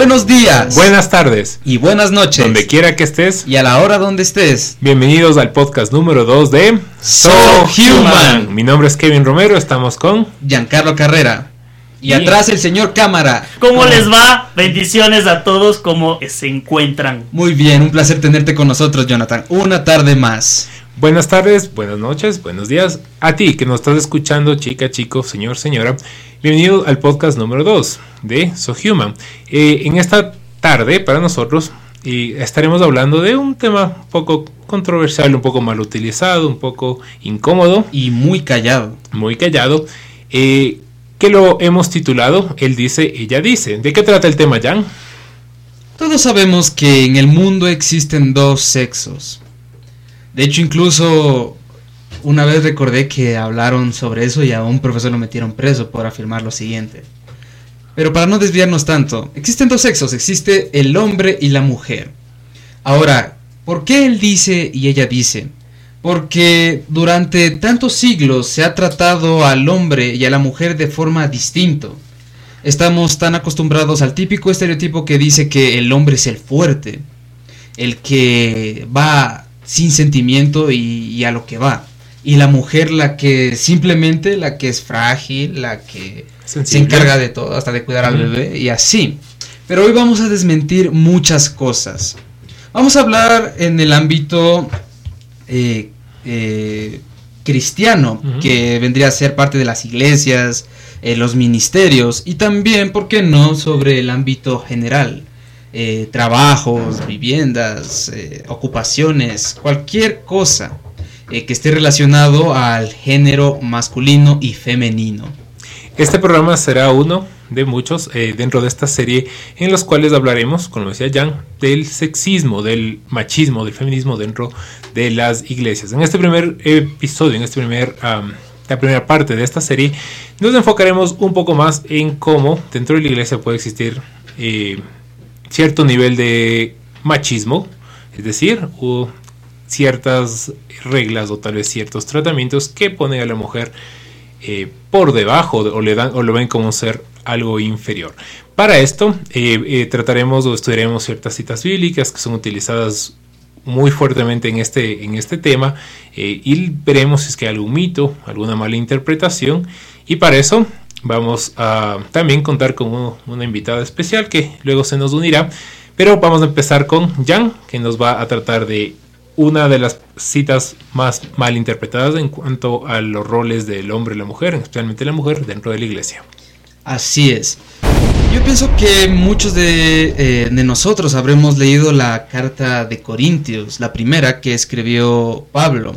Buenos días. Buenas tardes. Y buenas noches. Donde quiera que estés. Y a la hora donde estés. Bienvenidos al podcast número 2 de So Human. Mi nombre es Kevin Romero, estamos con Giancarlo Carrera. Y, Y- atrás el señor Cámara. ¿Cómo les va? Bendiciones a todos, ¿cómo se encuentran? Muy bien, un placer tenerte con nosotros, Jonathan. Una tarde más. Buenas tardes, buenas noches, buenos días. A ti que nos estás escuchando, chica, chico, señor, señora. Bienvenido al podcast número 2 de So Human. Eh, en esta tarde, para nosotros, eh, estaremos hablando de un tema un poco controversial, un poco mal utilizado, un poco incómodo. Y muy callado. muy callado, eh, que lo hemos titulado Él dice, ella dice. ¿De qué trata el tema, Jan? Todos sabemos que en el mundo existen dos sexos. De hecho, incluso una vez recordé que hablaron sobre eso y a un profesor lo metieron preso por afirmar lo siguiente. Pero para no desviarnos tanto, existen dos sexos, existe el hombre y la mujer. Ahora, ¿por qué él dice y ella dice? Porque durante tantos siglos se ha tratado al hombre y a la mujer de forma distinto. Estamos tan acostumbrados al típico estereotipo que dice que el hombre es el fuerte, el que va sin sentimiento y, y a lo que va. Y la mujer la que simplemente, la que es frágil, la que se encarga de todo, hasta de cuidar al bebé y así. Pero hoy vamos a desmentir muchas cosas. Vamos a hablar en el ámbito eh, eh, cristiano, que vendría a ser parte de las iglesias, eh, los ministerios y también, ¿por qué no?, sobre el ámbito general. Eh, trabajos, viviendas, eh, ocupaciones, cualquier cosa eh, que esté relacionado al género masculino y femenino. Este programa será uno de muchos dentro de esta serie en los cuales hablaremos, como decía Jan, del sexismo, del machismo, del feminismo dentro de las iglesias. En este primer episodio, en este primer, la primera parte de esta serie, nos enfocaremos un poco más en cómo dentro de la iglesia puede existir cierto nivel de machismo, es decir, ciertas reglas o tal vez ciertos tratamientos que ponen a la mujer eh, por debajo de- o, le dan, o lo ven como ser algo inferior. Para esto eh, eh, trataremos o estudiaremos ciertas citas bíblicas que son utilizadas muy fuertemente en este, en este tema y veremos si es que hay algún mito, alguna mala interpretación y para eso vamos a también contar con un- una invitada especial que luego se nos unirá, pero vamos a empezar con Jan que nos va a tratar de una de las citas más mal interpretadas en cuanto a los roles del hombre y la mujer, especialmente la mujer dentro de la iglesia. Así es. Yo pienso que muchos de, eh, de nosotros habremos leído la carta de Corintios, la primera que escribió Pablo.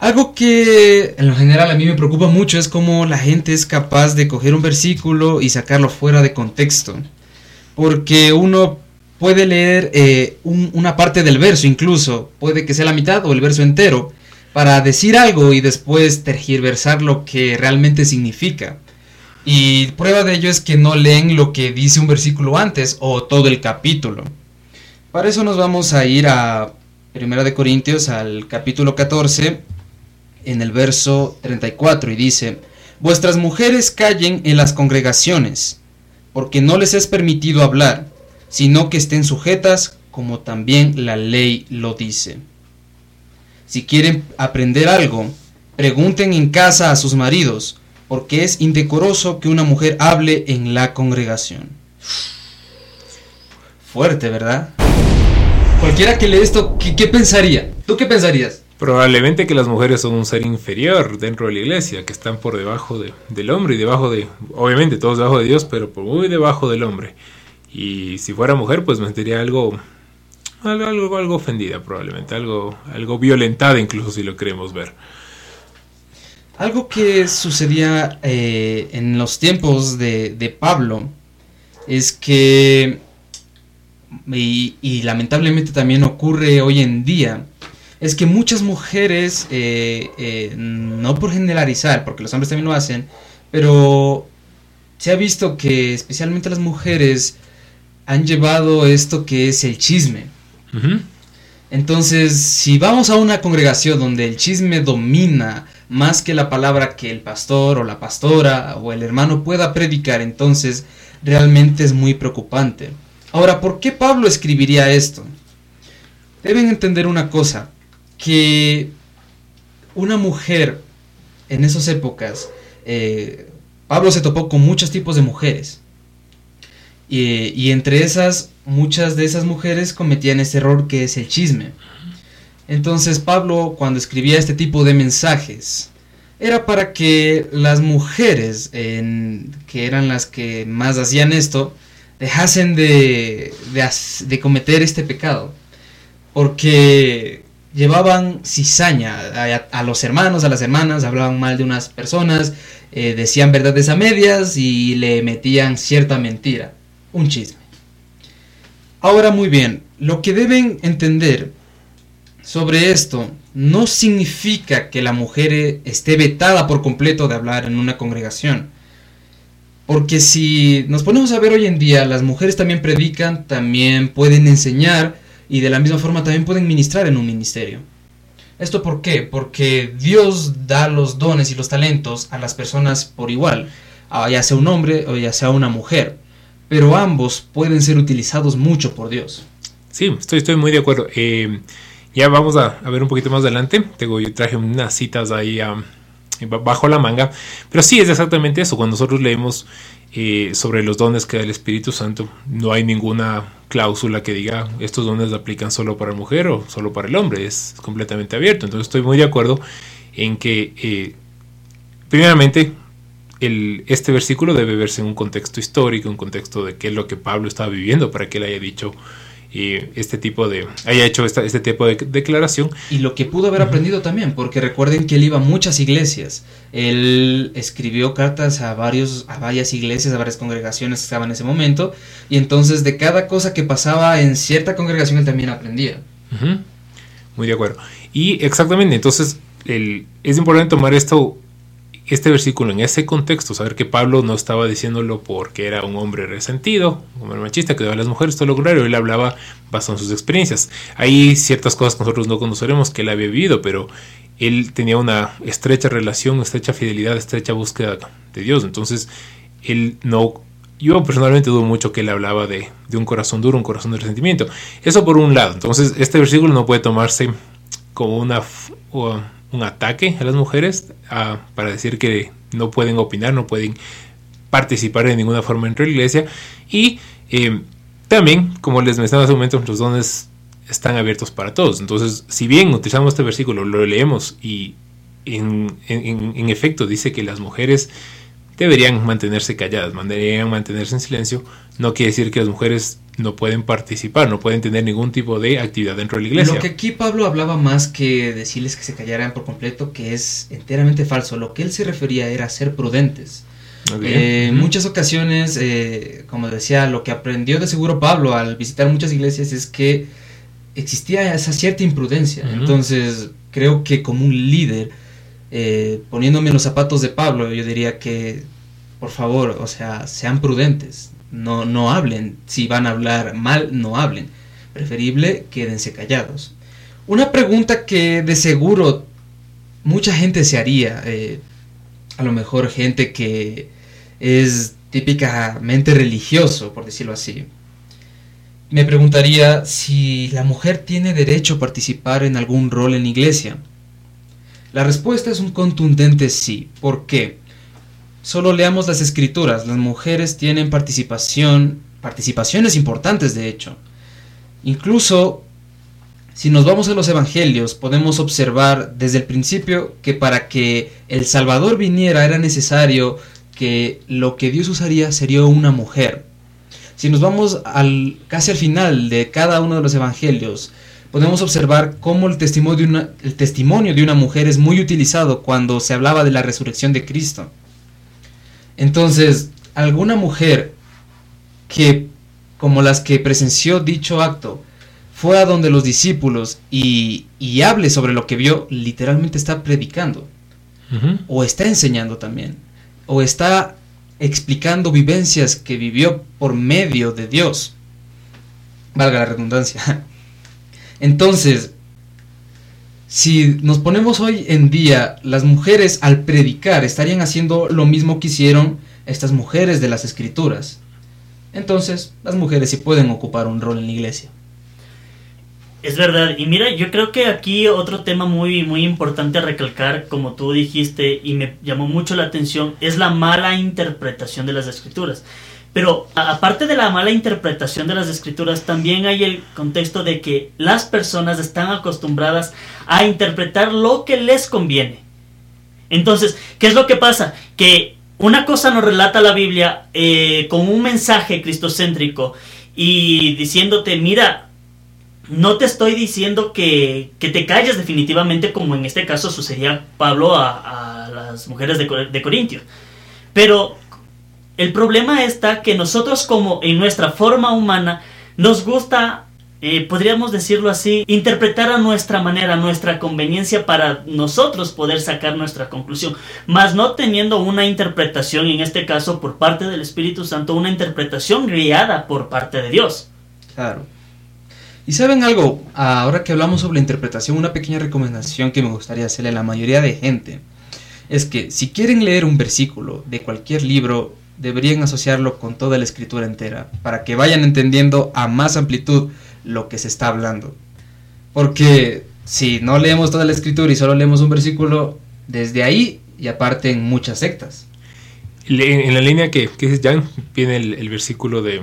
Algo que en lo general a mí me preocupa mucho es cómo la gente es capaz de coger un versículo y sacarlo fuera de contexto. Porque uno puede leer eh, un- una parte del verso incluso, puede que sea la mitad o el verso entero, para decir algo y después tergiversar lo que realmente significa. Y prueba de ello es que no leen lo que dice un versículo antes o todo el capítulo. Para eso nos vamos a ir a Primera de Corintios al capítulo 14 en el verso 34 y dice, Vuestras mujeres callen en las congregaciones, porque no les es permitido hablar, sino que estén sujetas como también la ley lo dice. Si quieren aprender algo, pregunten en casa a sus maridos, porque es indecoroso que una mujer hable en la congregación. Fuerte, ¿verdad? Cualquiera que lee esto, ¿qué, qué pensaría? ¿Tú qué pensarías? Probablemente que las mujeres son un ser inferior dentro de la iglesia, que están por debajo de- del hombre y debajo de, obviamente todos debajo de Dios, pero muy debajo del hombre. Y si fuera mujer, pues me sentiría algo, algo, algo, algo ofendida probablemente, algo, algo violentada incluso si lo queremos ver. Algo que sucedía eh, en los tiempos de, de Pablo es que, y lamentablemente también ocurre hoy en día, es que muchas mujeres, eh, eh, no por generalizar, porque los hombres también lo hacen, pero se ha visto que especialmente las mujeres han llevado esto que es el chisme. Entonces, si vamos a una congregación donde el chisme domina más que la palabra que el pastor o la pastora o el hermano pueda predicar, entonces realmente es muy preocupante. Ahora, ¿por qué Pablo escribiría esto? Deben entender una cosa, que una mujer en esas épocas, eh, Pablo se topó con muchos tipos de mujeres. Y, entre esas, muchas de esas mujeres cometían ese error que es el chisme. Entonces Pablo, cuando escribía este tipo de mensajes, era para que las mujeres, en, que eran las que más hacían esto, dejasen de, de, cometer este pecado. Porque llevaban cizaña a, los hermanos, a las hermanas, hablaban mal de unas personas, eh, decían verdades a medias y le metían cierta mentira, un chisme. Ahora muy bien, lo que deben entender sobre esto no significa que la mujer esté vetada por completo de hablar en una congregación. Porque si nos ponemos a ver hoy en día, las mujeres también predican, también pueden enseñar y de la misma forma también pueden ministrar en un ministerio. ¿Esto por qué? Porque Dios da los dones y los talentos a las personas por igual, ya sea un hombre o ya sea una mujer, pero ambos pueden ser utilizados mucho por Dios. Sí, estoy, estoy muy de acuerdo. Eh, ya vamos a, ver un poquito más adelante. Tengo, yo traje unas citas ahí bajo la manga. Pero sí, es exactamente eso. Cuando nosotros leemos sobre los dones que da el Espíritu Santo, no hay ninguna cláusula que diga estos dones aplican solo para la mujer o solo para el hombre. Es completamente abierto. Entonces estoy muy de acuerdo en que, eh, primeramente, este versículo debe verse en un contexto histórico, un contexto de qué es lo que Pablo estaba viviendo para que él haya dicho y este tipo de haya hecho este tipo de declaración. Y lo que pudo haber aprendido también porque recuerden que él iba a muchas iglesias. Él escribió cartas a varios a varias iglesias a varias congregaciones que estaban en ese momento y entonces de cada cosa que pasaba en cierta congregación él también aprendía. Muy de acuerdo. Y exactamente entonces el, es importante tomar esto este versículo en ese contexto, saber que Pablo no estaba diciéndolo porque era un hombre resentido, un hombre machista que daba a las mujeres, todo lo contrario, él hablaba basado en sus experiencias. Hay ciertas cosas que nosotros no conoceremos que él había vivido, pero él tenía una estrecha relación, estrecha fidelidad, estrecha búsqueda de Dios. Entonces, él no... Yo personalmente dudo mucho que él hablaba de, de un corazón duro, un corazón de resentimiento. Eso por un lado. Entonces, este versículo no puede tomarse como una un ataque a las mujeres para decir que no pueden opinar, no pueden participar de ninguna forma dentro de la iglesia. Y eh, también, como les mencionaba hace un momento, los dones están abiertos para todos. Entonces, si bien utilizamos este versículo, lo leemos y en, en efecto dice que las mujeres deberían mantenerse calladas, deberían mantenerse en silencio, no quiere decir que las mujeres no pueden participar, no pueden tener ningún tipo de actividad dentro de la iglesia. Lo que aquí Pablo hablaba más que decirles que se callaran por completo, que es enteramente falso. Lo que él se refería era ser prudentes. Eh, en muchas ocasiones, eh, como decía, lo que aprendió de seguro Pablo al visitar muchas iglesias es que existía esa cierta imprudencia. Entonces, creo que como un líder, eh, poniéndome en los zapatos de Pablo, yo diría que, por favor, o sea, sean prudentes no, no hablen. Si van a hablar mal, no hablen. Preferible, quédense callados. Una pregunta que de seguro mucha gente se haría, eh, a lo mejor gente que es típicamente religioso, por decirlo así. Me preguntaría si la mujer tiene derecho a participar en algún rol en la iglesia. La respuesta es un contundente sí. ¿Por qué? Solo leamos las escrituras, las mujeres tienen participación, participaciones importantes de hecho. Incluso, si nos vamos a los evangelios, podemos observar desde el principio que para que el Salvador viniera era necesario que lo que Dios usaría sería una mujer. Si nos vamos al, casi al final de cada uno de los evangelios, podemos observar cómo el testimonio, de una, el testimonio de una mujer es muy utilizado cuando se hablaba de la resurrección de Cristo. Entonces, alguna mujer que, como las que presenció dicho acto, fue a donde los discípulos y, y hable sobre lo que vio, literalmente está predicando. O está enseñando también. O está explicando vivencias que vivió por medio de Dios. Valga la redundancia. Entonces, si nos ponemos hoy en día, las mujeres al predicar estarían haciendo lo mismo que hicieron estas mujeres de las escrituras. Entonces, las mujeres sí pueden ocupar un rol en la iglesia. Es verdad, y mira, yo creo que aquí otro tema muy, muy importante a recalcar, como tú dijiste, y me llamó mucho la atención, es la mala interpretación de las escrituras. Pero aparte de la mala interpretación de las escrituras, también hay el contexto de que las personas están acostumbradas a interpretar lo que les conviene. Entonces, ¿qué es lo que pasa? Que una cosa nos relata la Biblia eh, con un mensaje cristocéntrico y diciéndote, mira, no te estoy diciendo que, te calles definitivamente como en este caso sucedía Pablo a, las mujeres de, de Corintios. Pero el problema está que nosotros como en nuestra forma humana nos gusta, eh, podríamos decirlo así, interpretar a nuestra manera, nuestra conveniencia para nosotros poder sacar nuestra conclusión, más no teniendo una interpretación, en este caso por parte del Espíritu Santo, una interpretación guiada por parte de Dios. Claro. Y saben algo, ahora que hablamos sobre la interpretación, una pequeña recomendación que me gustaría hacerle a la mayoría de gente es que si quieren leer un versículo de cualquier libro, deberían asociarlo con toda la escritura entera, para que vayan entendiendo a más amplitud lo que se está hablando. Porque si no leemos toda la escritura y solo leemos un versículo, desde ahí ya parten muchas sectas. En la línea que, que Jan, viene el, versículo de,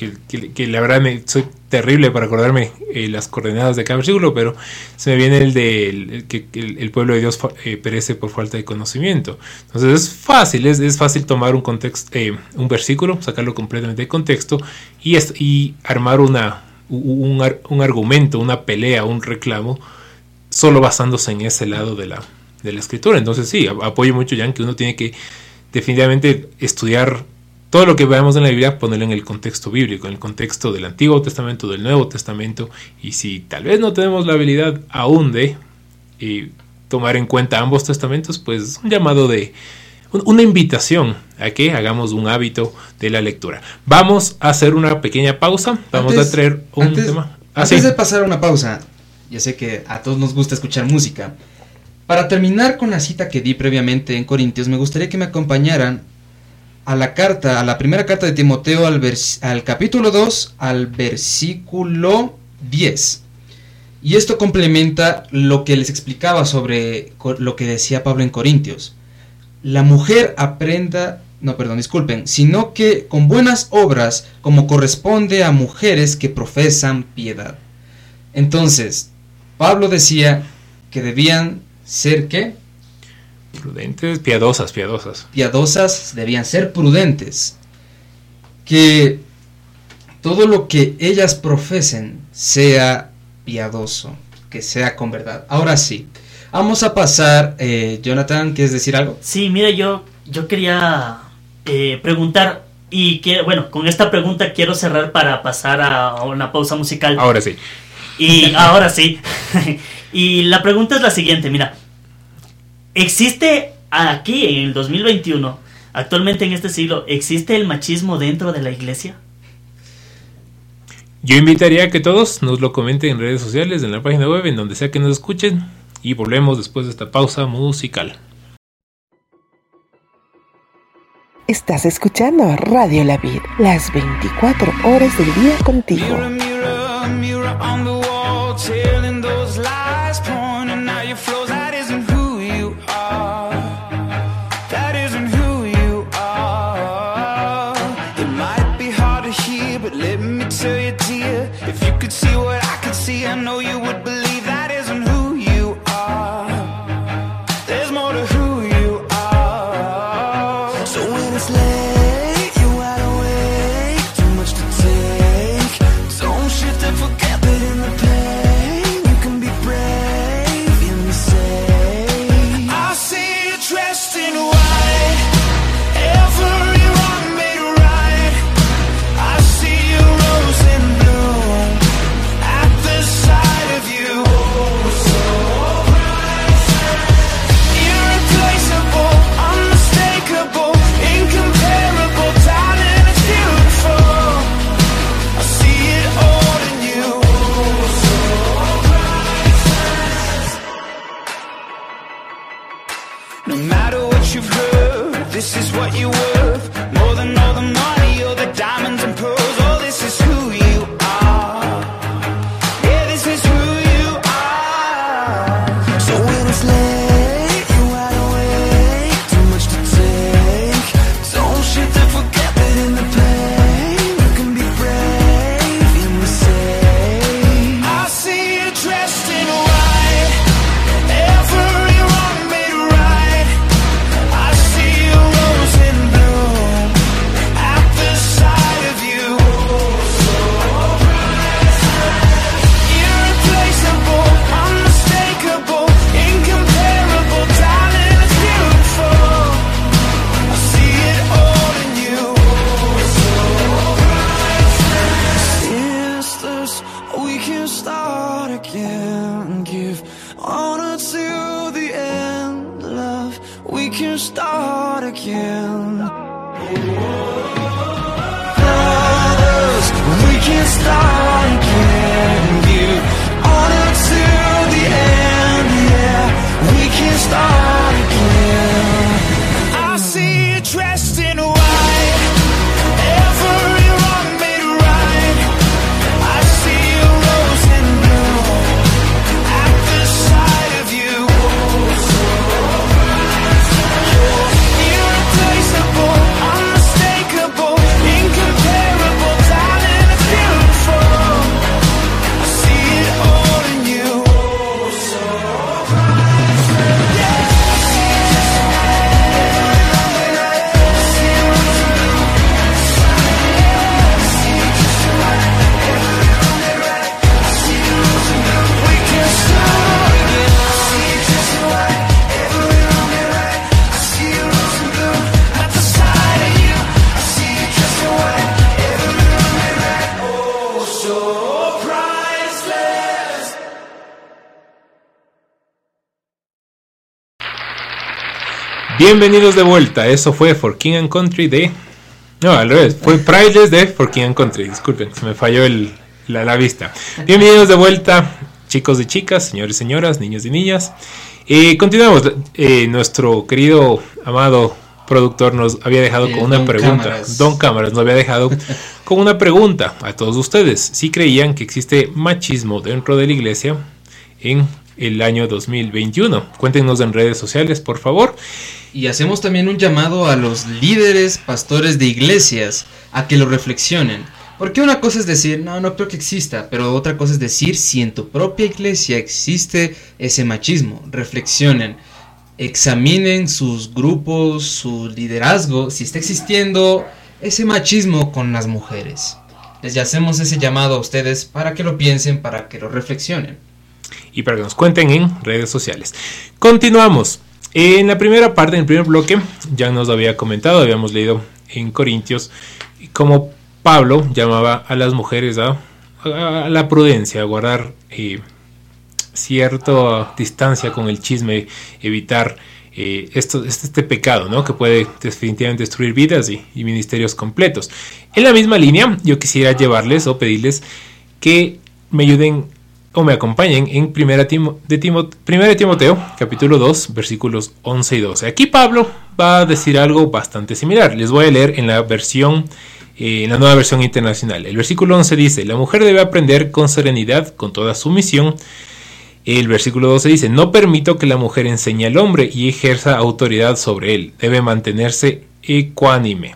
que, la verdad soy terrible para acordarme eh, las coordenadas de cada versículo, pero se me viene el de que el, pueblo de Dios eh, perece por falta de conocimiento. Entonces es fácil, es, es fácil tomar un, contexto, eh, un versículo, sacarlo completamente de contexto y, y armar una, un, un, argumento, una pelea, un reclamo, solo basándose en ese lado de la, de la escritura. Entonces sí, apoyo mucho ya que uno tiene que definitivamente estudiar todo lo que veamos en la Biblia, ponerlo en el contexto bíblico, en el contexto del Antiguo Testamento, del Nuevo Testamento, y si tal vez no tenemos la habilidad aún de eh, tomar en cuenta ambos testamentos, pues un llamado de una invitación a que hagamos un hábito de la lectura. Vamos a hacer una pequeña pausa, vamos a traer un tema. Ah, antes de pasar a una pausa, ya sé que a todos nos gusta escuchar música. Para terminar con la cita que di previamente en Corintios, me gustaría que me acompañaran a la carta, a la primera carta de Timoteo al, al capítulo 2 al versículo 10. Y esto complementa lo que les explicaba sobre lo que decía Pablo en Corintios. La mujer aprenda, no, perdón, disculpen, sino que con buenas obras como corresponde a mujeres que profesan piedad. Entonces, Pablo decía que debían ser qué? Prudentes, piadosas, piadosas. Piadosas debían ser prudentes. Que todo lo que ellas profesen sea piadoso, que sea con verdad. Ahora sí, vamos a pasar, eh, Jonathan, ¿quieres decir algo? Sí, mira, yo, yo quería eh, preguntar, y que, bueno, con esta pregunta quiero cerrar para pasar a una pausa musical. Ahora sí. Y ahora sí. y la pregunta es la siguiente, mira, ¿Existe aquí en el 2021, actualmente en este siglo, existe el machismo dentro de la iglesia? Yo invitaría a que todos nos lo comenten en redes sociales, en la página web, en donde sea que nos escuchen. Y volvemos después de esta pausa musical. Estás escuchando Radio La Vid, las 24 horas del día contigo. This is what Bienvenidos de vuelta. Eso fue For King and Country de. No, al revés. Fue Priceless de For King and Country. Disculpen, se me falló el, la, la vista. Bienvenidos de vuelta, chicos y chicas, señores y señoras, niños y niñas. Eh, continuamos. Eh, nuestro querido, amado productor nos había dejado Eh, con una Don pregunta. Cámaras. Don Cámaras nos había dejado con una pregunta a todos ustedes. Si creían que existe machismo dentro de la iglesia en el año 2021. Cuéntenos en redes sociales, por favor. Y hacemos también un llamado a los líderes, pastores de iglesias, a que lo reflexionen. Porque una cosa es decir, no, no creo que exista, pero otra cosa es decir, si en tu propia iglesia existe ese machismo, reflexionen, examinen sus grupos, su liderazgo, si está existiendo ese machismo con las mujeres. Les hacemos ese llamado a ustedes para que lo piensen, para que lo reflexionen. Y para que nos cuenten en redes sociales. Continuamos. En la primera parte, en el primer bloque, ya nos había comentado, habíamos leído en Corintios, cómo Pablo llamaba a las mujeres a, la prudencia, a guardar eh, cierta distancia con el chisme, evitar eh, esto, este, este pecado, ¿no? Que puede definitivamente destruir vidas y, y ministerios completos. En la misma línea, yo quisiera llevarles o pedirles que me ayuden o me acompañen en Primera, Timo- de Timoteo, capítulo 2, versículos 11 y 12. Aquí Pablo va a decir algo bastante similar. Les voy a leer en la versión, eh, en la nueva versión internacional. El versículo 11 dice, la mujer debe aprender con serenidad, con toda sumisión. El versículo 12 dice, no permito que la mujer enseñe al hombre y ejerza autoridad sobre él. Debe mantenerse ecuánime.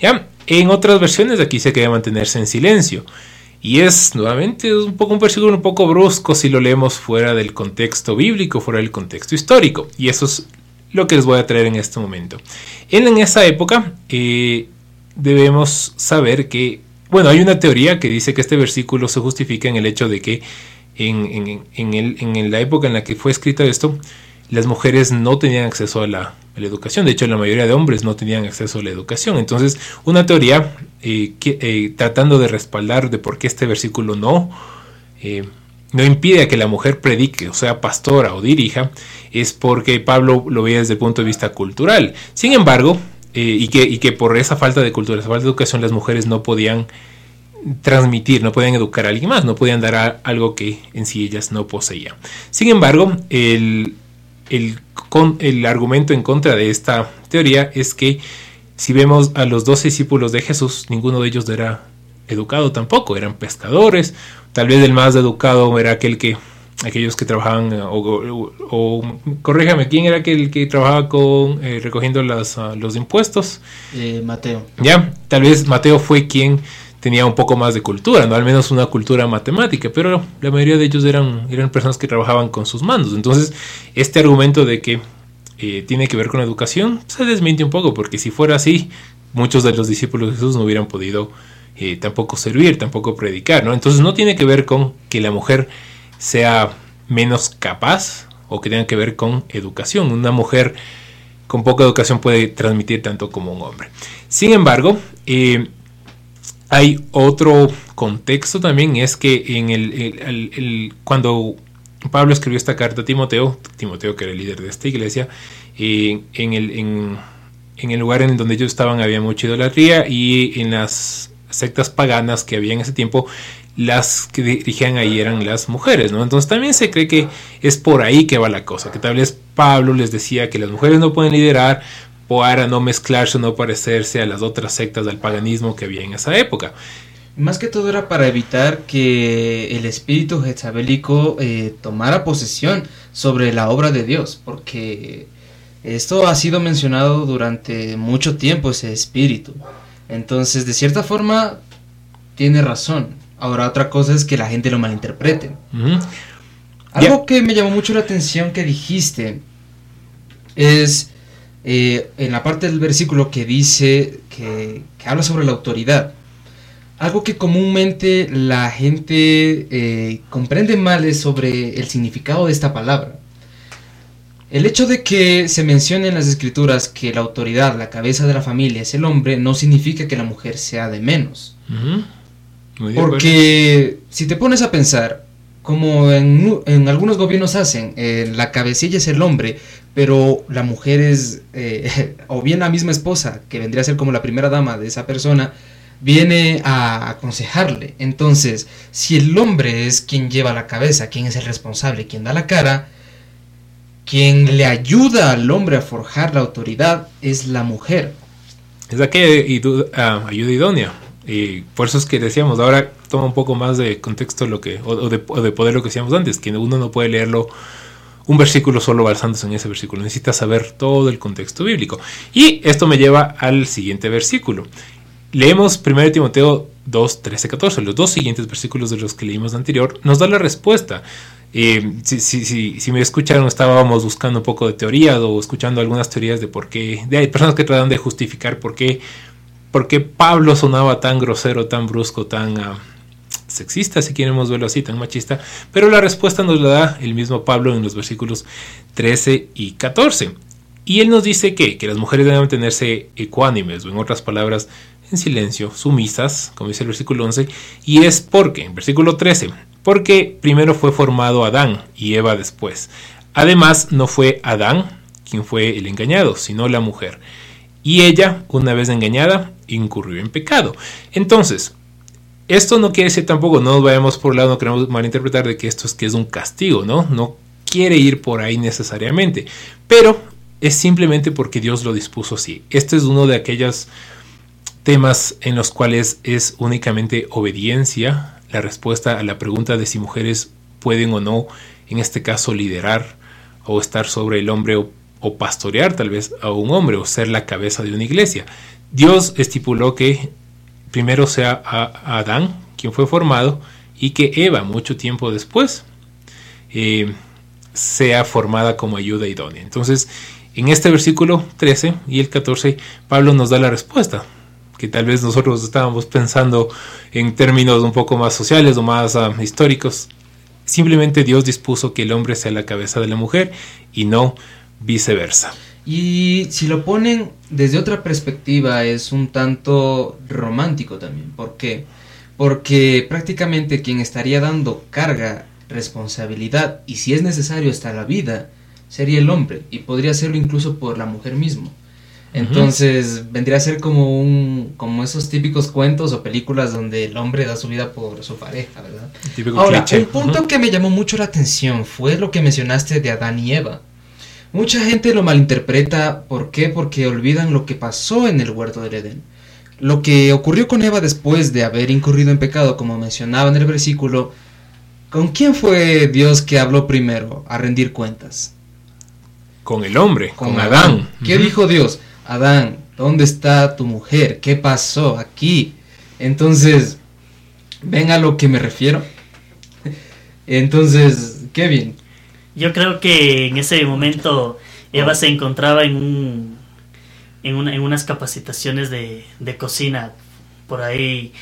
¿Ya? En otras versiones aquí que debe mantenerse en silencio. Y es nuevamente un poco un versículo un poco brusco si lo leemos fuera del contexto bíblico, fuera del contexto histórico. Y eso es lo que les voy a traer en este momento. En, en esa época eh, debemos saber que, bueno, hay una teoría que dice que este versículo se justifica en el hecho de que en, en- en el- en la época en la que fue escrito esto, las mujeres no tenían acceso a la, educación. De hecho, la mayoría de hombres no tenían acceso a la educación. Entonces, una teoría eh, eh, tratando de respaldar de por qué este versículo no, eh, no impide a que la mujer predique, o sea, pastora o dirija, es porque Pablo lo veía desde el punto de vista cultural. Sin embargo, y, que, y que por esa falta de cultura, esa falta de educación, las mujeres no podían transmitir, no podían educar a alguien más, no podían dar algo que en sí ellas no poseían. Sin embargo, el, el, con- el argumento en contra de esta teoría es que si vemos a los dos discípulos de Jesús, ninguno de ellos era educado tampoco, eran pescadores, tal vez el más educado era aquel que aquellos que trabajaban eh, o, o- o- corríjame, ¿quién era aquel que trabajaba con eh, recogiendo las, ah, los impuestos? Eh, Mateo. Ya, tal vez Mateo fue quien tenía un poco más de cultura, no al menos una cultura matemática, pero la mayoría de ellos eran, eran personas que trabajaban con sus mandos. Entonces, este argumento de que eh, tiene que ver con educación se desmiente un poco, porque si fuera así, muchos de los discípulos de Jesús no hubieran podido eh, tampoco servir, tampoco predicar, ¿no? Entonces no tiene que ver con que la mujer sea menos capaz o que tenga que ver con educación. Una mujer con poca educación puede transmitir tanto como un hombre. Sin embargo, eh, hay otro contexto también, es que en el, cuando Pablo escribió esta carta a Timoteo, Timoteo que era el líder de esta iglesia, eh, en, el, en, en el lugar en donde ellos estaban había mucha idolatría y en las sectas paganas que había en ese tiempo, las que dirigían ahí eran las mujeres, ¿no? Entonces también se cree que es por ahí que va la cosa, que tal vez Pablo les decía que las mujeres no pueden liderar para no mezclarse o no parecerse a las otras sectas del paganismo que había en esa época. Más que todo era para evitar que el espíritu jezabelico eh, tomara posesión sobre la obra de Dios, porque esto ha sido mencionado durante mucho tiempo, ese espíritu. Entonces, de cierta forma, tiene razón. Ahora, otra cosa es que la gente lo malinterprete. Algo que me llamó mucho la atención que dijiste es eh, en la parte del versículo que dice que, que habla sobre la autoridad. Algo que comúnmente la gente eh, comprende mal es sobre el significado de esta palabra. El hecho de que se mencione en las escrituras que la autoridad, la cabeza de la familia es el hombre, no significa que la mujer sea de menos. Muy. Porque si te pones a pensar, como en algunos gobiernos hacen, eh, la cabecilla es el hombre, pero la mujer es, eh, o bien la misma esposa, que vendría a ser como la primera dama de esa persona, viene a aconsejarle. Entonces, si el hombre es quien lleva la cabeza, quien es el responsable, quien da la cara, quien le ayuda al hombre a forjar la autoridad es la mujer. Es aquella ah, ayuda idónea. Y por eso es que decíamos, ahora toma un poco más de contexto lo que, o, o de, o de poder lo que decíamos antes, que uno no puede leerlo un versículo solo basándose en ese versículo, necesita saber todo el contexto bíblico. Y esto me lleva al siguiente versículo. Leemos 1 Timoteo 2, 13, 14. Los dos siguientes versículos de los que leímos anterior nos da la respuesta. Eh, si, si, si, me escucharon, estábamos buscando un poco de teorías o escuchando algunas teorías de por qué. De, hay personas que tratan de justificar por qué, por qué Pablo sonaba tan grosero, tan brusco, tan ah, sexista, si queremos verlo así, tan machista. Pero la respuesta nos la da el mismo Pablo en los versículos 13 y 14. Y él nos dice que, que las mujeres deben mantenerse ecuánimes, o en otras palabras, en silencio, sumisas, como dice el versículo 11, y es porque, en versículo 13, porque primero fue formado Adán y Eva después. Además, no fue Adán quien fue el engañado, sino la mujer. Y ella, una vez engañada, incurrió en pecado. Entonces, esto no quiere decir tampoco, no nos vayamos por lado, no queremos malinterpretar de que esto es que es un castigo, ¿no? No quiere ir por ahí necesariamente, pero es simplemente porque Dios lo dispuso así. Este es uno de aquellos temas en los cuales es únicamente obediencia la respuesta a la pregunta de si mujeres pueden o no, en este caso, liderar o estar sobre el hombre o pastorear tal vez a un hombre o ser la cabeza de una iglesia. Dios estipuló que primero sea a Adán quien fue formado y que Eva mucho tiempo después eh, sea formada como ayuda idónea. Entonces, en este versículo 13 y el 14, Pablo nos da la respuesta que tal vez nosotros estábamos pensando en términos un poco más sociales o más uh, históricos. Simplemente Dios dispuso que el hombre sea la cabeza de la mujer y no viceversa. Y si lo ponen desde otra perspectiva es un tanto romántico también. ¿Por qué? Porque prácticamente quien estaría dando carga, responsabilidad y si es necesario hasta la vida sería el hombre y podría serlo incluso por la mujer mismo. Entonces vendría a ser como un como esos típicos cuentos o películas donde el hombre da su vida por su pareja, ¿verdad? Ahora, cliché. un punto que me llamó mucho la atención fue lo que mencionaste de Adán y Eva. Mucha gente lo malinterpreta, ¿por qué? Porque olvidan lo que pasó en el huerto del Edén. Lo que ocurrió con Eva después de haber incurrido en pecado, como mencionaba en el versículo, ¿con quién fue Dios que habló primero a rendir cuentas? Con el hombre, con, Adán. ¿Qué dijo Dios? Adán, ¿dónde está tu mujer? ¿Qué pasó aquí? Entonces, ven a lo que me refiero. Entonces, Kevin, Yo creo que en ese momento Eva se encontraba en un en, una- en unas capacitaciones de, de cocina por ahí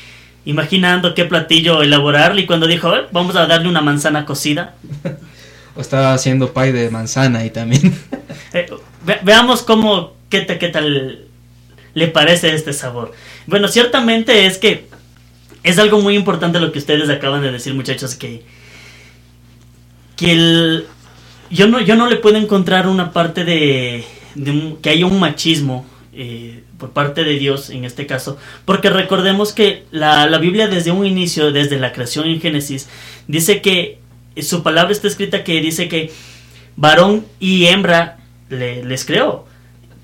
imaginando qué platillo elaborarle y cuando dijo "A ver, vamos a darle una manzana cocida o estaba haciendo pie de manzana y también. Eh, ve- veamos cómo qué, te- qué tal le parece este sabor bueno ciertamente es que es algo muy importante lo que ustedes acaban de decir muchachos que que el, yo, no, yo no le puedo encontrar una parte de, que haya un machismo eh, por parte de Dios en este caso, porque recordemos que la, la Biblia desde un inicio, desde la creación en Génesis, dice que eh, su palabra está escrita que dice que varón y hembra le- les creó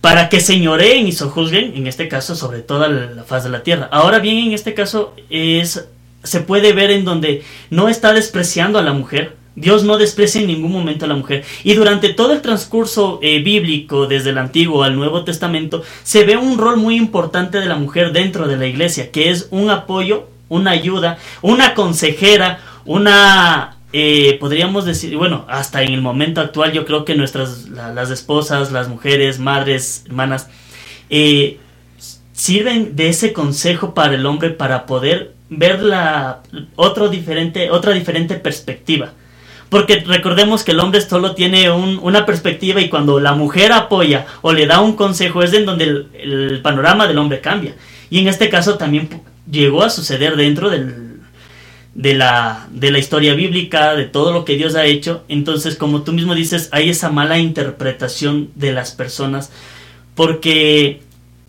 para que señoreen y sojuzguen, en este caso, sobre toda la faz de la tierra. Ahora bien, en este caso, es, se puede ver en donde no está despreciando a la mujer. Dios no desprecia en ningún momento a la mujer. Y durante todo el transcurso eh, bíblico, desde el Antiguo al Nuevo Testamento, se ve un rol muy importante de la mujer dentro de la iglesia, que es un apoyo, una ayuda, una consejera, una eh, podríamos decir, bueno, hasta en el momento actual yo creo que nuestras, la- las esposas, las mujeres, madres, hermanas, eh, sirven de ese consejo para el hombre para poder ver la otro diferente, otra diferente perspectiva. Porque recordemos que el hombre solo tiene un- una perspectiva y cuando la mujer apoya o le da un consejo es en donde el, panorama del hombre cambia. Y en este caso también llegó a suceder dentro del, de la, de la historia bíblica, de todo lo que Dios ha hecho. Entonces, como tú mismo dices, hay esa mala interpretación de las personas porque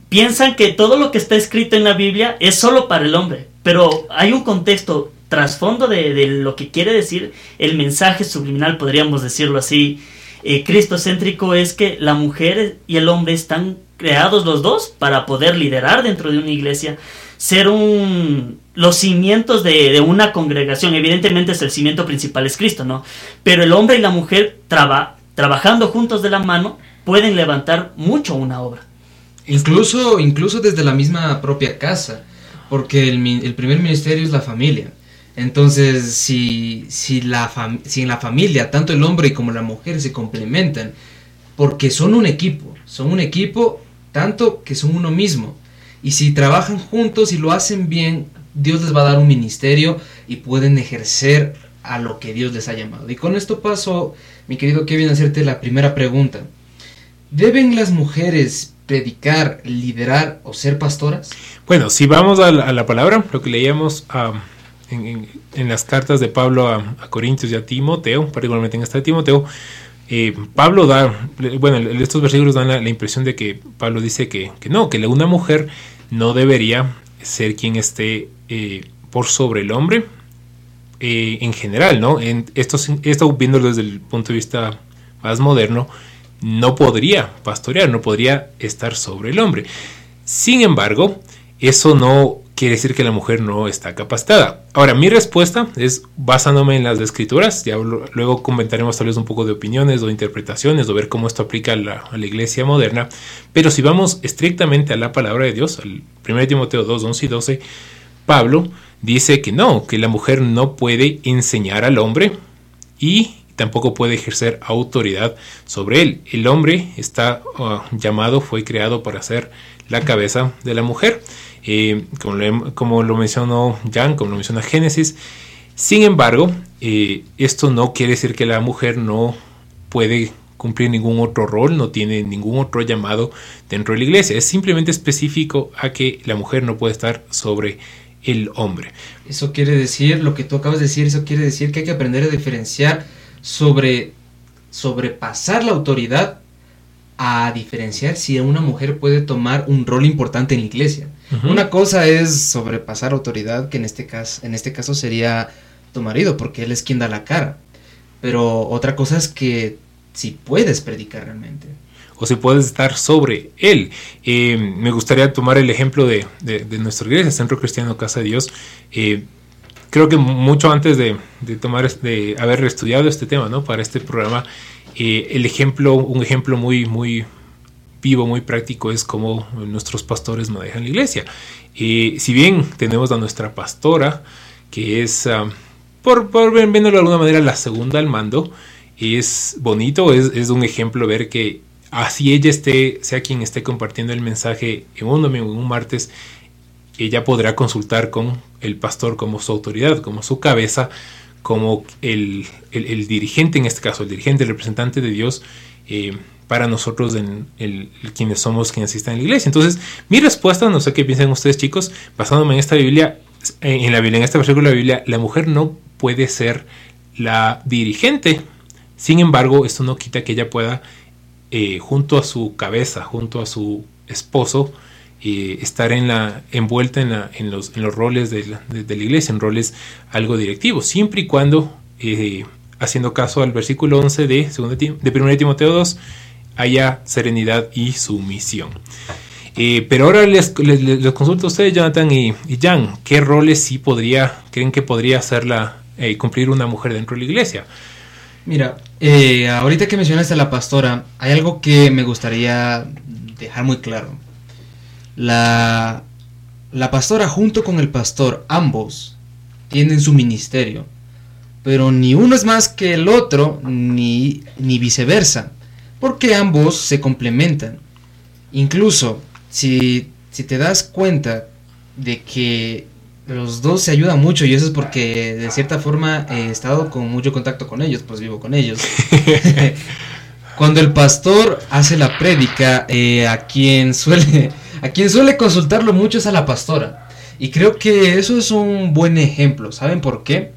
piensan que todo lo que está escrito en la Biblia es solo para el hombre, pero hay un contexto trasfondo de, lo que quiere decir el mensaje subliminal, podríamos decirlo así, eh, cristocéntrico, es que la mujer y el hombre están creados los dos para poder liderar dentro de una iglesia, ser un los cimientos de, una congregación, evidentemente es el cimiento principal es Cristo, ¿no? Pero el hombre y la mujer traba- trabajando juntos de la mano pueden levantar mucho una obra. Incluso, incluso desde la misma propia casa, porque el primer ministerio es la familia. Entonces, si, si, la en la familia tanto el hombre como la mujer se complementan, porque son un equipo, son un equipo tanto que son uno mismo. Y si trabajan juntos y lo hacen bien, Dios les va a dar un ministerio y pueden ejercer a lo que Dios les ha llamado. Y con esto paso, mi querido Kevin, a hacerte la primera pregunta. ¿Deben las mujeres predicar, liderar o ser pastoras? Bueno, si vamos a la, a la palabra, lo que leíamos ah, en, las cartas de Pablo a, Corintios y a Timoteo, particularmente en esta de Timoteo, eh, Pablo da, bueno, estos versículos dan la, impresión de que Pablo dice que, que no, que una mujer no debería ser quien esté eh, por sobre el hombre eh, en general, ¿no? En esto, esto viéndolo desde el punto de vista más moderno, no podría pastorear, no podría estar sobre el hombre. Sin embargo, eso no quiere decir que la mujer no está capacitada. Ahora, mi respuesta es basándome en las escrituras, ya luego comentaremos tal vez un poco de opiniones o interpretaciones o ver cómo esto aplica a la, a la iglesia moderna, pero si vamos estrictamente a la palabra de Dios, al 1 Timoteo 2, 11 y 12, Pablo dice que no, que la mujer no puede enseñar al hombre y tampoco puede ejercer autoridad sobre él. El hombre está ah, llamado, fue creado para ser la cabeza de la mujer, eh, como, lo, mencionó Jan, como lo menciona Génesis. Sin embargo, eh, esto no quiere decir que la mujer no puede cumplir ningún otro rol, no tiene ningún otro llamado dentro de la iglesia. Es simplemente específico a que la mujer no puede estar sobre el hombre. Eso quiere decir, lo que tú acabas de decir, eso quiere decir que hay que aprender a diferenciar sobre sobrepasar la autoridad a diferenciar si una mujer puede tomar un rol importante en la iglesia. Una cosa es sobrepasar autoridad, que en este caso, en este caso sería tu marido, porque él es quien da la cara. Pero otra cosa es que si puedes predicar realmente. o si puedes estar sobre él. Eh, me gustaría tomar el ejemplo de, de- de nuestra iglesia, Centro Cristiano Casa de Dios. Eh, creo que mucho antes de, de tomar de haber estudiado este tema, ¿no? Para este programa, eh, el ejemplo, un ejemplo muy, muy vivo, muy práctico es cómo nuestros pastores manejan la iglesia. Eh, si bien tenemos a nuestra pastora, que es, ah, por, por viéndolo de alguna manera, la segunda al mando, es bonito, es, es un ejemplo ver que así ella esté, sea quien esté compartiendo el mensaje en un domingo, en un martes, ella podrá consultar con el pastor como su autoridad, como su cabeza, como el, el- el dirigente, en este caso, el dirigente, el representante de Dios eh, para nosotros, en quienes somos, quienes asistan a la iglesia. Entonces, mi respuesta, no sé qué piensan ustedes chicos, basándome en esta Biblia, en en la Biblia, en este versículo de la Biblia, la mujer no puede ser la dirigente Sin embargo, esto no quita que ella pueda, eh, junto a su cabeza, junto a su esposo, eh, estar en la, envuelta en, la- en los, en los roles de la, iglesia, en roles algo directivos, siempre y cuando, eh, haciendo caso al versículo 11 de, segunda Tim- de 1 Timoteo 2, haya serenidad y sumisión. Eh, pero ahora les, consulto a ustedes, Jonathan y, y Jan, ¿qué roles sí podría, creen que podría hacerla, eh, cumplir una mujer dentro de la iglesia? Mira, eh, ahorita que mencionaste a la pastora, hay algo que me gustaría dejar muy claro. La, la pastora junto con el pastor, ambos, tienen su ministerio. Pero ni uno es más que el otro, ni, ni viceversa. Porque ambos se complementan. Incluso, si, si te das cuenta de que los dos se ayudan mucho y eso es porque de cierta forma he estado con mucho contacto con ellos, pues vivo con ellos. Cuando el pastor hace la prédica, eh, a quien suele a quien suele consultarlo mucho es a la pastora. Y creo que eso es un buen ejemplo. ¿Saben por qué?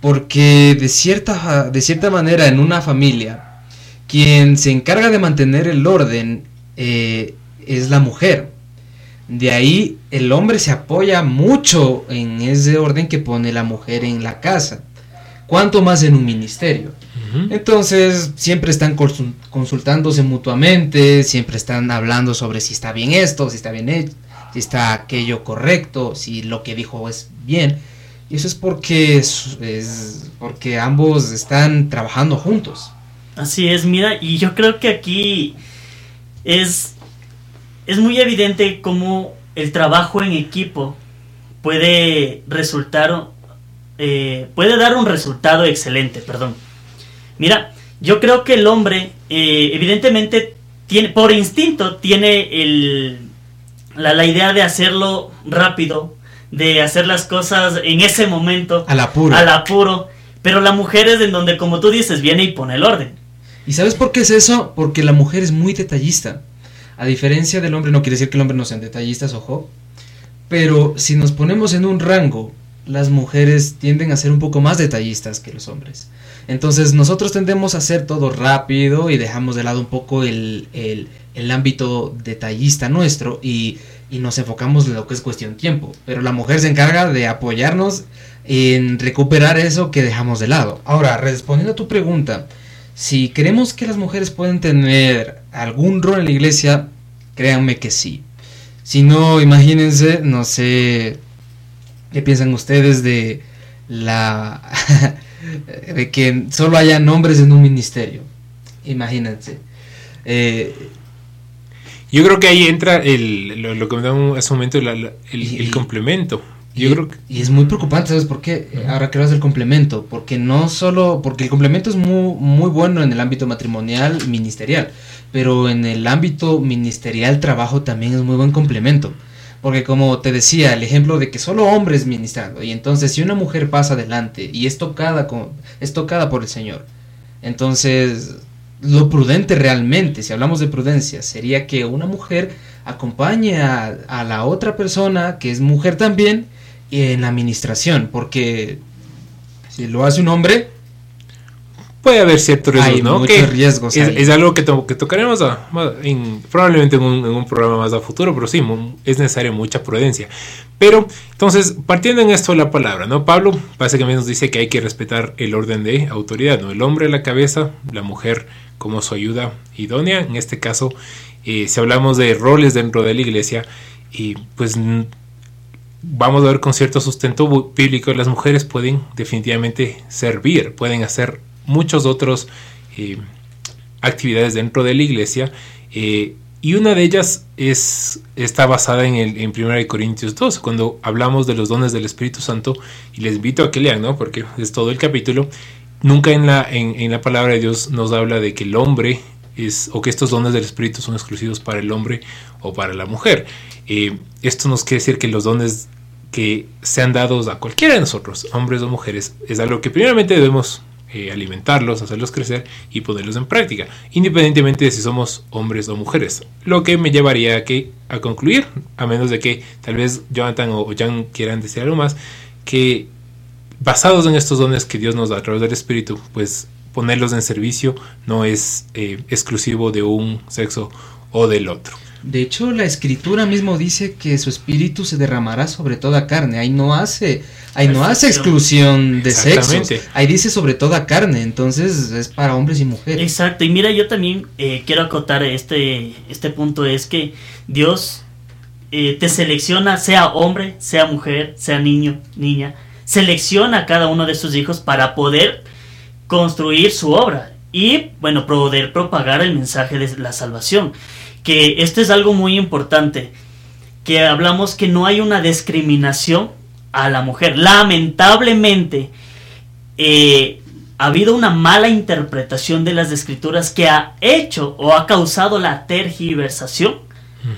Porque de cierta, de cierta manera en una familia, quien se encarga de mantener el orden eh, es la mujer. De ahí el hombre se apoya mucho en ese orden que pone la mujer en la casa. Cuanto más en un ministerio. Entonces siempre están consul- consultándose mutuamente, siempre están hablando sobre si está bien esto, si está bien hecho, si está aquello correcto, si lo que dijo es bien. Y eso es porque es, es porque ambos están trabajando juntos. Así es, mira, y yo creo que aquí es, es muy evidente cómo el trabajo en equipo puede resultar, eh, puede dar un resultado excelente, perdón. Mira, yo creo que el hombre, eh, evidentemente, tiene, por instinto, tiene el, la, la idea de hacerlo rápido, de hacer las cosas en ese momento, Al apuro. al apuro, pero la mujer es en donde, como tú dices, viene y pone el orden. ¿Y sabes por qué es eso? Porque la mujer es muy detallista. A diferencia del hombre, no quiere decir que el hombre no sean detallistas, ojo. Pero si nos ponemos en un rango, las mujeres tienden a ser un poco más detallistas que los hombres. Entonces nosotros tendemos a hacer todo rápido y dejamos de lado un poco el, el- el ámbito detallista nuestro y, y nos enfocamos en lo que es cuestión tiempo. Pero la mujer se encarga de apoyarnos en recuperar eso que dejamos de lado. Ahora, respondiendo a tu pregunta, si creemos que las mujeres pueden tener algún rol en la iglesia, créanme que sí. Si no, imagínense, no sé, ¿qué piensan ustedes de la de que solo hayan hombres en un ministerio? Imagínense. Eh, Yo creo que ahí entra el, lo, que me da hace un momento la- la- el, el complemento. Yo y, creo que y es muy preocupante, ¿sabes por qué? Ahora que hablas del complemento, porque no solo, porque el complemento es muy, muy bueno en el ámbito matrimonial y ministerial, pero en el ámbito ministerial trabajo también es muy buen complemento. Porque como te decía, el ejemplo de que solo hombres ministrando, y entonces si una mujer pasa adelante y es tocada, con, es tocada por el Señor, entonces lo prudente realmente, si hablamos de prudencia, sería que una mujer acompañe a, a la otra persona que es mujer también en la administración, porque si lo hace un hombre, puede haber ciertos riesgos, Hay ¿no? muchos Que riesgos Es, algo que, to- que tocaremos a- más en- probablemente en un, en un programa más a futuro, pero sí, es necesaria mucha prudencia. Pero, entonces, partiendo en esto de la palabra, ¿no? Pablo básicamente nos dice que hay que respetar el orden de autoridad, ¿no? El hombre a la cabeza, la mujer como su ayuda idónea. En este caso, eh, si hablamos de roles dentro de la iglesia, y pues vamos a ver con cierto sustento bíblico, las mujeres pueden definitivamente servir, pueden hacer muchos otros eh, actividades dentro de la iglesia eh, y una de ellas es está basada en el en 1 Corintios 2 cuando hablamos de los dones del Espíritu Santo y les invito a que lean no porque es todo el capítulo nunca en la en, en la palabra de Dios nos habla de que el hombre es o que estos dones del Espíritu son exclusivos para el hombre o para la mujer Eh, esto nos quiere decir que los dones que sean dados a cualquiera de nosotros, hombres o mujeres, es algo que primeramente debemos eh, alimentarlos, hacerlos crecer y ponerlos en práctica, independientemente de si somos hombres o mujeres. Lo que me llevaría a, que, a concluir, a menos de que tal vez Jonathan o Jan quieran decir algo más, que basados en estos dones que Dios nos da a través del Espíritu, pues ponerlos en servicio no es eh, exclusivo de un sexo o del otro. De hecho, la escritura mismo dice que su espíritu se derramará sobre toda carne. Ahí no hace, ahí no hace exclusión de sexos. Exactamente. Ahí dice sobre toda carne. Entonces es para hombres y mujeres. Exacto, y mira, yo también eh, quiero acotar este, este punto, es que Dios eh, te selecciona, sea hombre, sea mujer, sea niño, niña, selecciona a cada uno de sus hijos para poder construir su obra y, bueno, poder propagar el mensaje de la salvación. Que esto es algo muy importante, que hablamos que no hay una discriminación a la mujer. Lamentablemente, eh, ha habido una mala interpretación de las escrituras que ha hecho o ha causado la tergiversación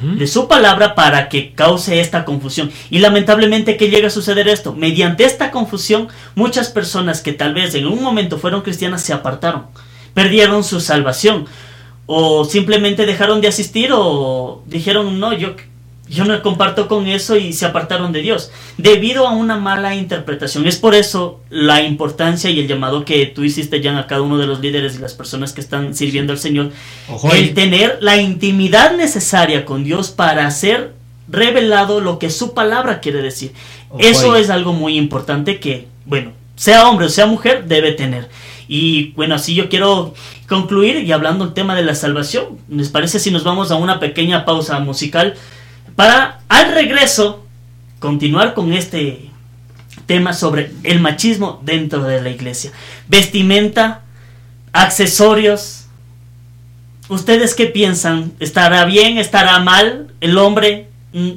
De su palabra para que cause esta confusión. Y lamentablemente que llega a suceder esto. Mediante esta confusión, muchas personas que tal vez en un momento fueron cristianas se apartaron, perdieron su salvación. O simplemente dejaron de asistir o dijeron, no, yo, yo no comparto con eso y se apartaron de Dios. Debido a una mala interpretación. Es por eso la importancia y el llamado que tú hiciste ya a cada uno de los líderes y las personas que están sirviendo al Señor Ojo el tener la intimidad necesaria con Dios para ser revelado lo que su palabra quiere decir. Ojo Eso es algo muy importante que, bueno, sea hombre o sea mujer, debe tener. Y bueno, así yo quiero concluir y hablando el tema de la salvación. ¿Les parece si nos vamos a una pequeña pausa musical para al regreso continuar con este tema sobre el machismo dentro de la iglesia? Vestimenta, accesorios, ¿Ustedes qué piensan? ¿Estará bien? ¿Estará mal? ¿El hombre? mm,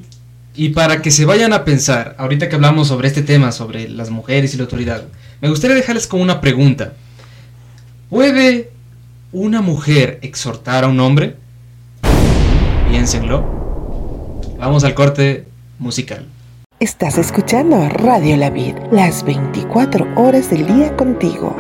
Y para que se vayan a pensar, ahorita que hablamos sobre este tema, sobre las mujeres y la autoridad, me gustaría dejarles con una pregunta. ¿Puede una mujer exhortar a un hombre? Piénsenlo. Vamos al corte musical. Estás escuchando Radio La Vid, las 24 horas del día contigo.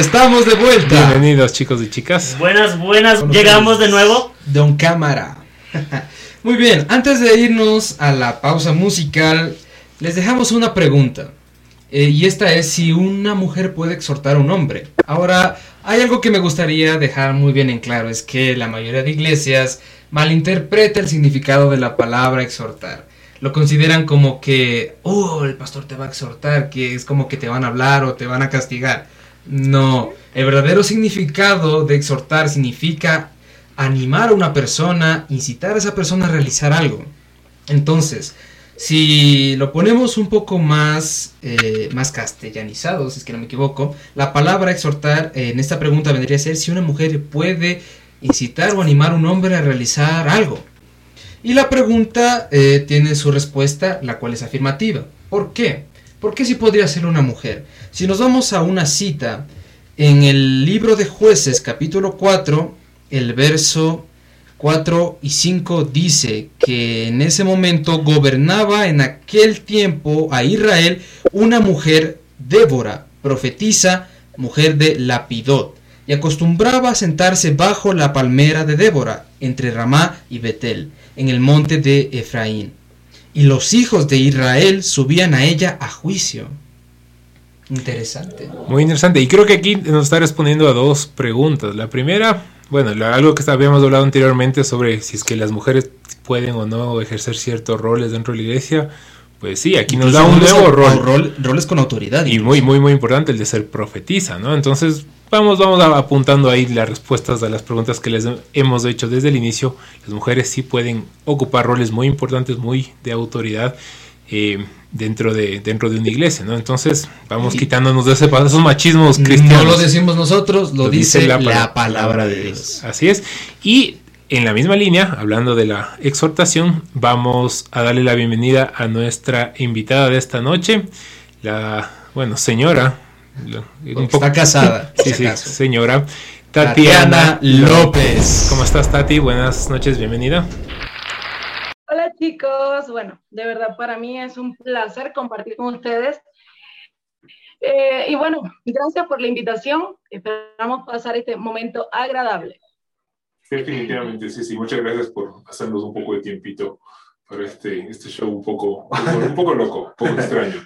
Estamos de vuelta. Bienvenidos chicos y chicas. Buenas, buenas. Llegamos de nuevo. Don Cámara. Muy bien, antes de irnos a la pausa musical, les dejamos una pregunta. Eh, y esta es si una mujer puede exhortar a un hombre. Ahora, hay algo que me gustaría dejar muy bien en claro, es que la mayoría de iglesias malinterpreta el significado de la palabra exhortar. Lo consideran como que, oh, el pastor te va a exhortar, que es como que te van a hablar o te van a castigar. No, el verdadero significado de exhortar significa animar a una persona, incitar a esa persona a realizar algo. Entonces, si lo ponemos un poco más, eh, más castellanizado, si es que no me equivoco, la palabra exhortar eh, en esta pregunta vendría a ser si una mujer puede incitar o animar a un hombre a realizar algo. Y la pregunta eh, tiene su respuesta, la cual es afirmativa. ¿Por qué? ¿Por qué si podría ser una mujer? Si nos vamos a una cita en el libro de jueces capítulo 4, el verso 4 y 5 dice que en ese momento gobernaba en aquel tiempo a Israel una mujer, Débora, profetisa, mujer de Lapidot, y acostumbraba a sentarse bajo la palmera de Débora, entre Ramá y Betel, en el monte de Efraín. Y los hijos de Israel subían a ella a juicio. Interesante. Muy interesante. Y creo que aquí nos está respondiendo a dos preguntas. La primera, bueno, algo que habíamos hablado anteriormente sobre si es que las mujeres pueden o no ejercer ciertos roles dentro de la iglesia. Pues sí, aquí nos da un nuevo rol- roles con autoridad. Y muy, muy, muy importante el de ser profetisa, ¿no? Entonces, vamos, vamos apuntando ahí las respuestas a las preguntas que les hemos hecho desde el inicio. Las mujeres sí pueden ocupar roles muy importantes, muy de autoridad eh, dentro, de, dentro de una iglesia, ¿no? Entonces, vamos Y- quitándonos de ese, esos machismos cristianos. No lo decimos nosotros, lo, Lo dice, la, pala- palabra de Dios. Así es. Y en la misma línea, hablando de la exhortación, vamos a darle la bienvenida a nuestra invitada de esta noche, la, bueno, señora, un poco- Está casada. sí, si sí, señora Tatiana Tatiana López. ¿Cómo estás, Tati? Buenas noches, bienvenida. Hola chicos, bueno, de verdad para mí es un placer compartir con ustedes. Eh, y bueno, gracias por la invitación. Esperamos pasar este momento agradable. Definitivamente, sí, sí. Muchas gracias por hacernos un poco de tiempito para este, este show un poco, un poco loco, un poco extraño.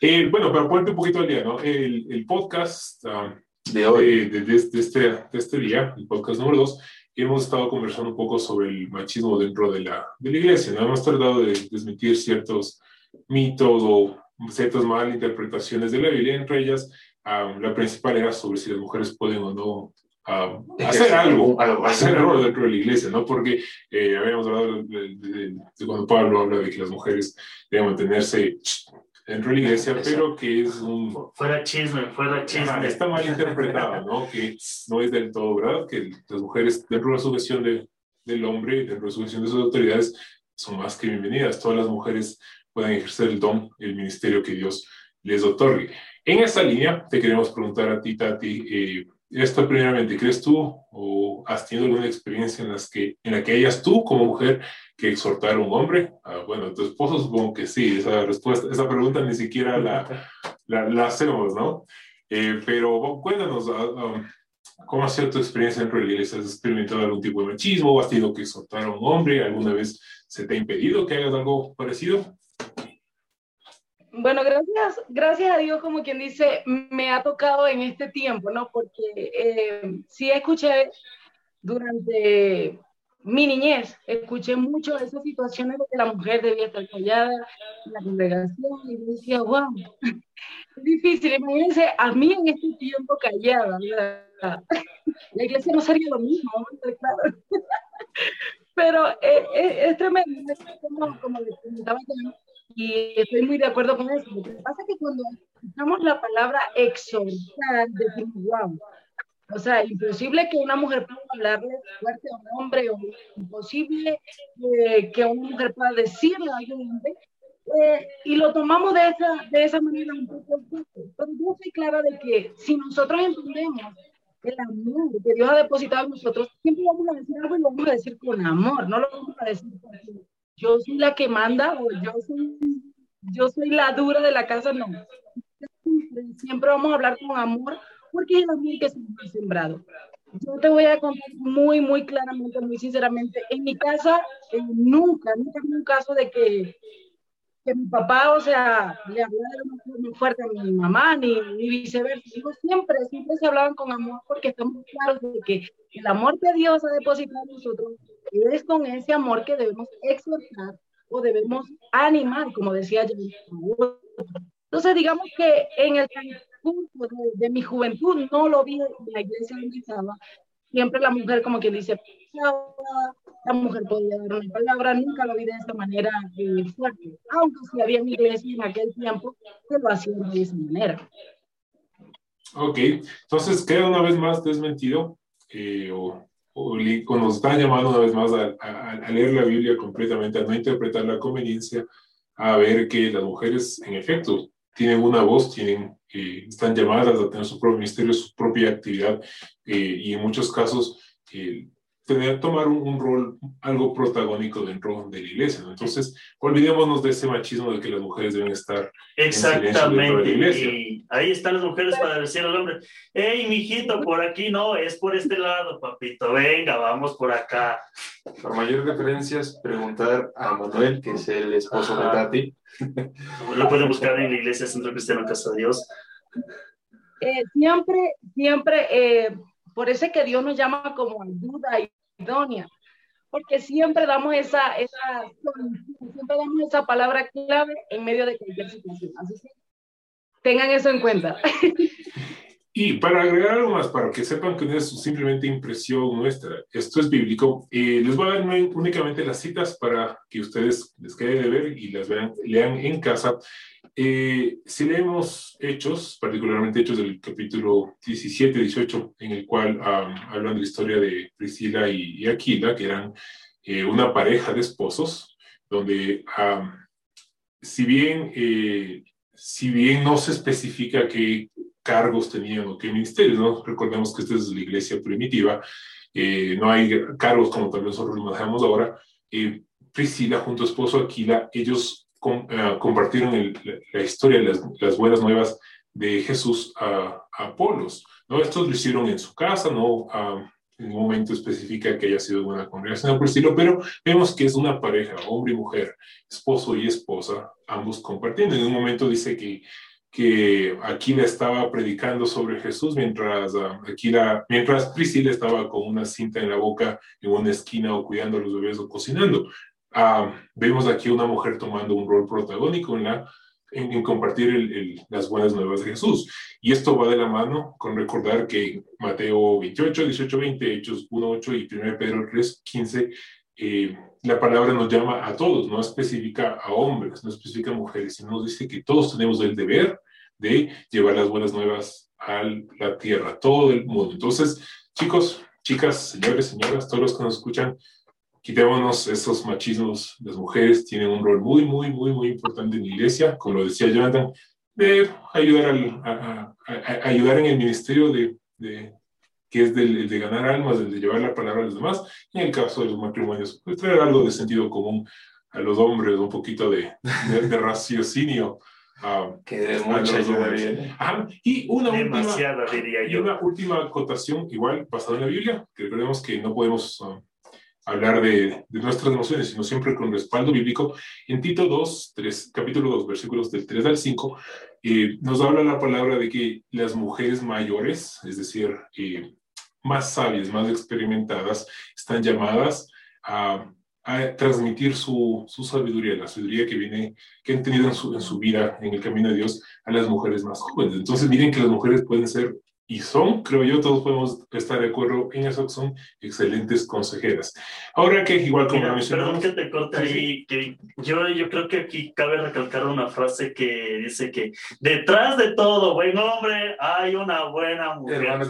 Eh, bueno, para ponerte un poquito al día, ¿no? El, el podcast ah, de hoy, de, de- de este, de este día, el podcast número dos, hemos estado conversando un poco sobre el machismo dentro de la, de la iglesia, ¿no? Hemos tratado de desmentir ciertos mitos o ciertas malinterpretaciones de la Biblia, entre ellas, ah, la principal era sobre si las mujeres pueden o no ah, hacer algo, hacer algo dentro de la iglesia, ¿no? Porque eh, habíamos hablado de, de- de cuando Pablo habla de que las mujeres deben mantenerse dentro de la iglesia, pero que es un... Fuera chisme, fuera chisme. Está mal interpretado, ¿no? Que no es del todo verdad, que las mujeres dentro de la sujeción de, del hombre, dentro de la sujeción de sus autoridades, son más que bienvenidas. Todas las mujeres pueden ejercer el don, el ministerio que Dios les otorgue. En esa línea, te queremos preguntar a ti, Tati, eh, esto primeramente, ¿crees tú o has tenido alguna experiencia en, las que, en la que hayas tú como mujer que exhortar a un hombre? Ah, bueno, tu esposo supongo que sí, esa respuesta, esa pregunta ni siquiera la, la, la hacemos, ¿no? Eh, pero cuéntanos, ah, ah, ¿cómo ha sido tu experiencia dentro de? ¿Has experimentado algún tipo de machismo? ¿Has tenido que exhortar a un hombre? ¿Alguna vez se te ha impedido que hagas algo parecido? Bueno, gracias, gracias a Dios, como quien dice, me ha tocado en este tiempo, ¿no? Porque eh, sí escuché durante mi niñez, escuché mucho esas situaciones de que la mujer debía estar callada en la congregación y yo decía, wow, es difícil, imagínense a mí en este tiempo callada, ¿verdad? la iglesia no sería lo mismo, claro. Pero eh, eh, es tremendo, como, como les comentaba yo, y estoy muy de acuerdo con eso. Lo que pasa es que cuando escuchamos la palabra exhortar, decimos, wow. O sea, imposible que una mujer pueda hablarle fuerte a un hombre, o imposible eh, que una mujer pueda decirle a un hombre. Eh, y lo tomamos de esa, de esa manera un poco fuerte. Pero yo soy clara de que si nosotros entendemos el amor que Dios ha depositado en nosotros, siempre vamos a decir algo y lo vamos a decir con amor, no lo vamos a decir porque yo soy la que manda o yo soy, yo soy la dura de la casa, no. Siempre vamos a hablar con amor, porque es el amor que se ha sembrado. Yo te voy a contar muy, muy claramente, muy sinceramente. En mi casa, eh, nunca, nunca hubo un caso de que, que mi papá, o sea, le hablara muy fuerte a mi mamá, ni, ni viceversa. Siempre, siempre se hablaban con amor, porque estamos claros de que el amor que Dios ha depositado en nosotros es con ese amor que debemos exhortar o debemos animar, como decía yo. Entonces, digamos que en el transcurso de, de mi juventud no lo vi en la iglesia estaba. Siempre la mujer, como que dice, la mujer podía dar una palabra, nunca lo vi de esa manera eh, fuerte, aunque sí había una iglesia en aquel tiempo que lo hacía de esa manera. Ok, entonces queda una vez más desmentido, eh, o, o, li- o nos están llamando una vez más a, a- a leer la Biblia completamente, a no interpretar la conveniencia, a ver que las mujeres, en efecto, tienen una voz, tienen, eh, están llamadas a tener su propio ministerio, su propia actividad, eh, y en muchos casos eh, tener, tomar un, un rol algo protagónico dentro de la iglesia. ¿no? Entonces, olvidémonos de ese machismo de que las mujeres deben estar silencio dentro de la Exactamente. iglesia. Y ahí están las mujeres para decir al hombre, hey, mijito, por aquí no, es por este lado, papito, venga, vamos por acá. Por mayor referencias, preguntar a Manuel, que es el esposo de. Tati. Lo pueden buscar en la iglesia Centro Cristiano Casa de Dios. Eh, siempre, siempre, eh, por eso es que Dios nos llama como ayuda idónea, porque siempre damos esa, esa siempre damos esa palabra clave en medio de cualquier situación. Así que tengan eso en cuenta. Y para agregar algo más, para que sepan que no es simplemente impresión nuestra, esto es bíblico, eh, les voy a dar ún- únicamente las citas para que ustedes les quede de ver y las vean, lean en casa. Eh, si leemos Hechos, particularmente Hechos del capítulo 17, 18, en el cual am, hablan de la historia de Priscila y, y Aquila, que eran eh, una pareja de esposos, donde am, si bien, eh, si bien no se especifica qué cargos tenían o qué ministerios, ¿no? Recordemos que esta es la iglesia primitiva, eh, no hay cargos como nosotros lo manejamos ahora. Eh, Priscila junto a esposo Aquila, ellos com- eh, compartieron el- la, historia, las, las buenas nuevas de Jesús a, a Apolos, ¿no? Estos lo hicieron en su casa, no Ah, en un momento especifica que haya sido una congregación por estilo, pero vemos que es una pareja, hombre y mujer, esposo y esposa, ambos compartiendo. En un momento dice que que Aquila estaba predicando sobre Jesús mientras, ah, Aquila, mientras Priscila estaba con una cinta en la boca en una esquina o cuidando a los bebés o cocinando. Ah, vemos aquí una mujer tomando un rol protagónico en, la, en, en compartir el- el- las buenas nuevas de Jesús. Y esto va de la mano con recordar que Mateo 28, 18, 20, Hechos 1, 8 y 1 Pedro 3, 15, eh, la palabra nos llama a todos, no especifica a hombres, no especifica a mujeres, sino nos dice que todos tenemos el deber de llevar las buenas nuevas a la tierra, todo el mundo. Entonces, chicos, chicas, señores, señoras, todos los que nos escuchan, quitémonos esos machismos. Las mujeres tienen un rol muy, muy, muy, muy importante en la iglesia, como lo decía Jonathan, de ayudar, al, a, a- a- ayudar en el ministerio de, de- que es del, el de ganar almas, el de llevar la palabra a los demás. Y en el caso de los matrimonios, pues traer algo de sentido común a los hombres, un poquito de, de, de raciocinio. ah, Que de mucha ayuda. Ajá, Y una última, diría y yo. una última acotación, igual basada en la Biblia, que recordemos que no podemos ah, hablar de, de nuestras emociones, sino siempre con respaldo bíblico. En Tito 2, 3, capítulo 2, versículos del 3 al 5, eh, nos habla la palabra de que las mujeres mayores, es decir, eh, más sabias, más experimentadas, están llamadas a, a transmitir su, su sabiduría, la sabiduría que viene, que han tenido en su, en su vida, en el camino de Dios, a las mujeres más jóvenes. Entonces, miren que las mujeres pueden ser y son, creo yo, todos podemos estar de acuerdo en eso, que son excelentes consejeras. Ahora que, igual como lo perdón mencionamos, que te corte Sí, ahí, que yo, yo creo que aquí cabe recalcar una frase que dice que detrás de todo buen hombre hay una buena mujer. Hermano,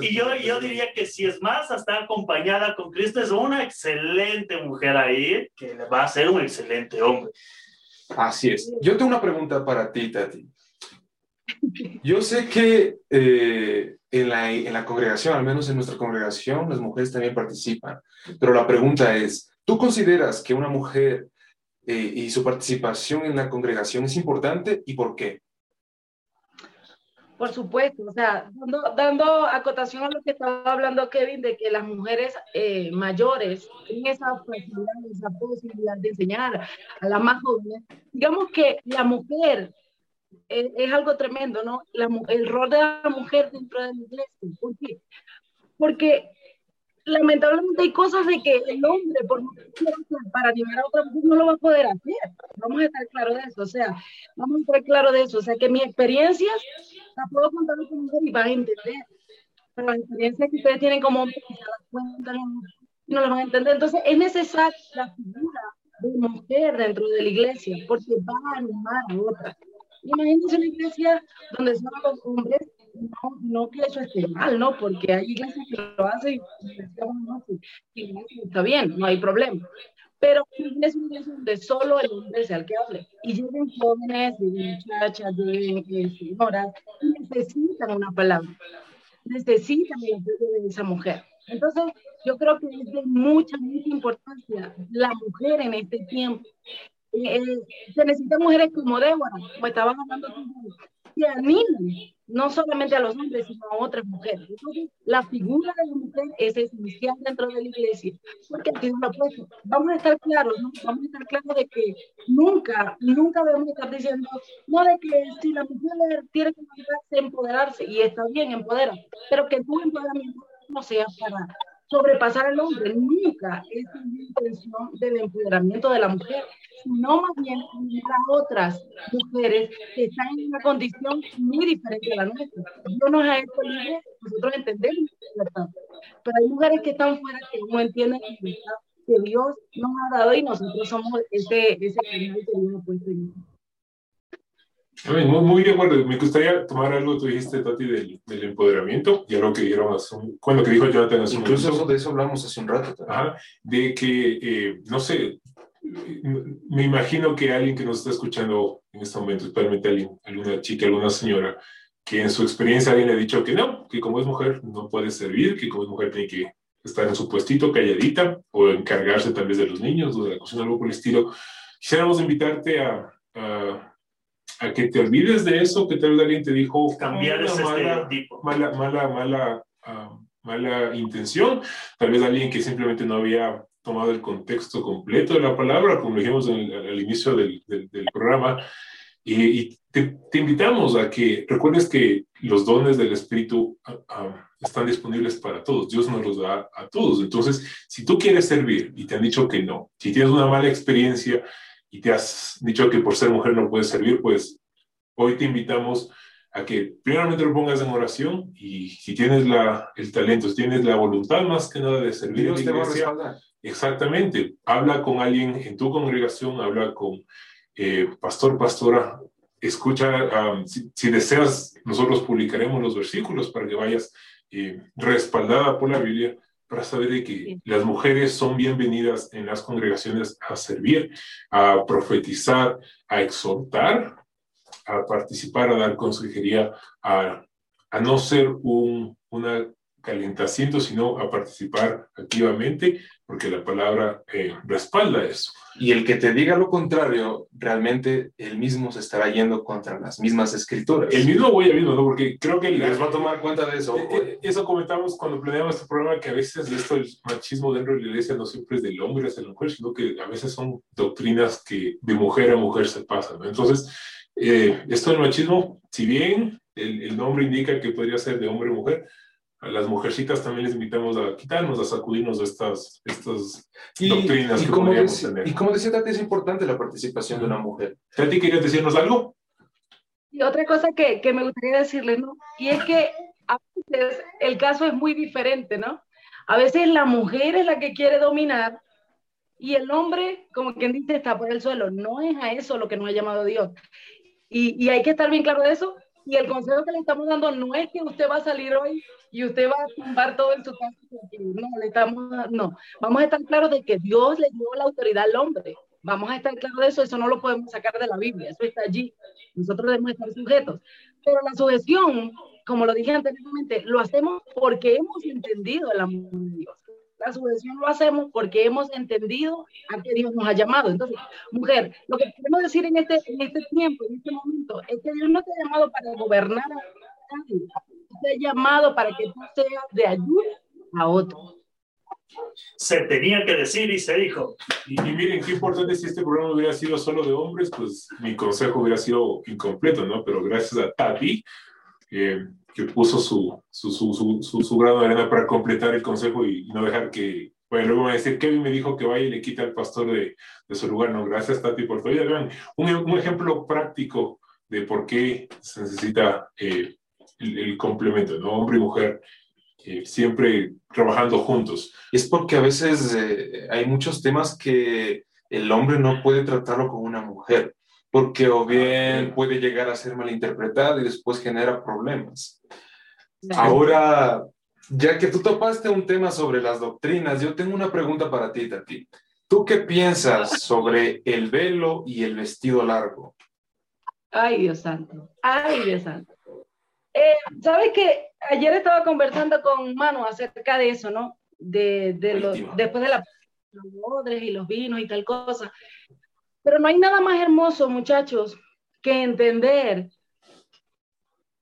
y yo, yo diría que si es más, está acompañada con Cristo, es una excelente mujer ahí que le va a ser un excelente hombre. Así es. Yo tengo una pregunta para ti, Tati. Yo sé que eh, en, la, en la congregación, al menos en nuestra congregación, las mujeres también participan. Pero la pregunta es, ¿tú consideras que una mujer eh, y su participación en la congregación es importante y por qué? Por supuesto, o sea, dando, dando acotación a lo que estaba hablando Kevin, de que las mujeres eh, mayores tienen esa facilidad, esa posibilidad de enseñar a las más jóvenes. Digamos que la mujer es, es algo tremendo, ¿no? La el rol de la mujer dentro de la iglesia. ¿Por qué? Porque lamentablemente hay cosas de que el hombre, por para animar a otra mujer, no lo va a poder hacer. Vamos a estar claros de eso, o sea, vamos a estar claros de eso. O sea, que mis experiencias las puedo contar con mujer y van a entender. Pero las experiencias que ustedes tienen como hombres, que se dan cuenta, no, no las van a entender. Entonces, es necesaria la figura de mujer dentro de la iglesia, porque va a animar a otras. Imagínense una iglesia donde solo los hombres, no, no que eso esté mal, ¿no? Porque hay iglesias que lo hacen y está bien, no hay problema. Pero es una iglesia donde solo el hombre sea el que hable. Y lleguen jóvenes, muchachas, lleguen eh, señoras, y necesitan una palabra, necesitan el apoyo de esa mujer. Entonces, yo creo que es de mucha, mucha importancia la mujer en este tiempo. Eh, se necesitan mujeres como Débora, como estaban hablando tú, que animen no solamente a los hombres, sino a otras mujeres. La figura de la mujer es esencial dentro de la iglesia, porque aquí no lo. Vamos a estar claros. Vamos a estar claros de que nunca, nunca debemos estar diciendo, no de que si la mujer tiene que empoderarse, empoderarse, y está bien, empodera, pero que tu empoderamiento no sea para sobrepasar al hombre. Nunca es la intención del empoderamiento de la mujer, sino más bien a otras mujeres que están en una condición muy diferente a la nuestra. Dios nos ha hecho libres, nosotros entendemos libertad, pero hay mujeres que están fuera que no entienden la libertad que Dios nos ha dado y nosotros somos ese, ese que Dios ha puesto en Muy, muy, de acuerdo. Me gustaría tomar algo que tú dijiste, Tati, del, del empoderamiento y algo que dijeron hace un, bueno, que dijo Jonathan hace un Incluso eso, de eso hablamos hace un rato. también. Ajá, de que, eh, no sé, me imagino que alguien que nos está escuchando en este momento, especialmente alguien, alguna chica, alguna señora, que en su experiencia alguien le ha dicho que no, que como es mujer no puede servir, que como es mujer tiene que estar en su puestito calladita o encargarse tal vez de los niños o de la cocina, algo por el estilo. Quisiéramos invitarte a, a, a que te olvides de eso, que tal vez alguien te dijo Cambiar ese mala- mala, mala, mala, ah, mala intención, tal vez alguien que simplemente no había tomado el contexto completo de la palabra, como dijimos en el- al inicio del, del- del programa, y, y te, te invitamos a que recuerdes que los dones del Espíritu ah, ah, están disponibles para todos, Dios nos los da a todos, entonces, si tú quieres servir y te han dicho que no, si tienes una mala experiencia y te has dicho que por ser mujer no puedes servir, pues hoy te invitamos a que primeramente lo pongas en oración y si tienes la, el talento, si tienes la voluntad más que nada de servir en la Dios te va a iglesia, exactamente, habla con alguien en tu congregación, habla con eh, pastor, pastora, escucha, um, si, si deseas, nosotros publicaremos los versículos para que vayas eh, respaldada por la Biblia para saber de que Sí. las mujeres son bienvenidas en las congregaciones a servir, a profetizar, a exhortar, a participar, a dar consejería, a, a no ser un, una calentaciento, sino a participar activamente, porque la palabra eh, respalda eso. Y el que te diga lo contrario, realmente él mismo se estará yendo contra las mismas escrituras. El mismo voy a mismo, ¿no? Porque creo que el- les va a tomar cuenta de eso. Eh, eh, Eso comentamos cuando planeamos este programa, que a veces esto, el machismo dentro de la iglesia no siempre es del hombre hacia la mujer, sino que a veces son doctrinas que de mujer a mujer se pasan. ¿no? Entonces, eh, esto del machismo, si bien el, el nombre indica que podría ser de hombre a mujer, a las mujercitas también les invitamos a quitarnos, a sacudirnos de estas, estas Y, doctrinas y que como podríamos decía, tener. y como decía Tati, es importante la participación de una mujer. Tati, ¿querías decirnos algo? Y otra cosa que, que me gustaría decirles, ¿no? Y es que a veces el caso es muy diferente, ¿no? A veces la mujer es la que quiere dominar y el hombre, como quien dice, está por el suelo. No es a eso lo que nos ha llamado Dios. Y, y hay que estar bien claro de eso. Y el consejo que le estamos dando no es que usted va a salir hoy y usted va a tumbar todo en su casa. No, le estamos, no. Vamos a estar claros de que Dios le dio la autoridad al hombre. Vamos a estar claros de eso. Eso no lo podemos sacar de la Biblia. Eso está allí. Nosotros debemos estar sujetos. Pero la sujeción, como lo dije anteriormente, lo hacemos porque hemos entendido el amor de Dios. La sujeción lo hacemos porque hemos entendido a qué Dios nos ha llamado. Entonces, mujer, lo que queremos decir en este, en este tiempo, en este momento, es que Dios no te ha llamado para gobernar a nadie. Usted es llamado para que tú seas de ayuda a otros. Se tenía que decir y se dijo. Y, y miren, qué importante si este programa hubiera sido solo de hombres, pues mi consejo hubiera sido incompleto, ¿no? Pero gracias a Tati, eh, que puso su, su, su, su, su, su grano de arena para completar el consejo y, y no dejar que, bueno, luego van a decir, Kevin me dijo que vaya y le quita al pastor de, de su lugar. No, gracias Tati por. Vean, un, un ejemplo práctico de por qué se necesita eh, el, el complemento, ¿no? Hombre y mujer, eh, siempre trabajando juntos. Es porque a veces eh, hay muchos temas que el hombre no puede tratarlo con una mujer, porque o bien puede llegar a ser malinterpretado y después genera problemas. Ahora, ya que tú topaste un tema sobre las doctrinas, yo tengo una pregunta para ti, Tati. ¿Tú qué piensas sobre el velo y el vestido largo? Ay, Dios santo. Ay, Dios santo. Eh, ¿Sabes qué? Ayer estaba conversando con Manu acerca de eso, ¿no? De, de lo- Última. después de la, los odres y los vinos y tal cosa. Pero no hay nada más hermoso, muchachos, que entender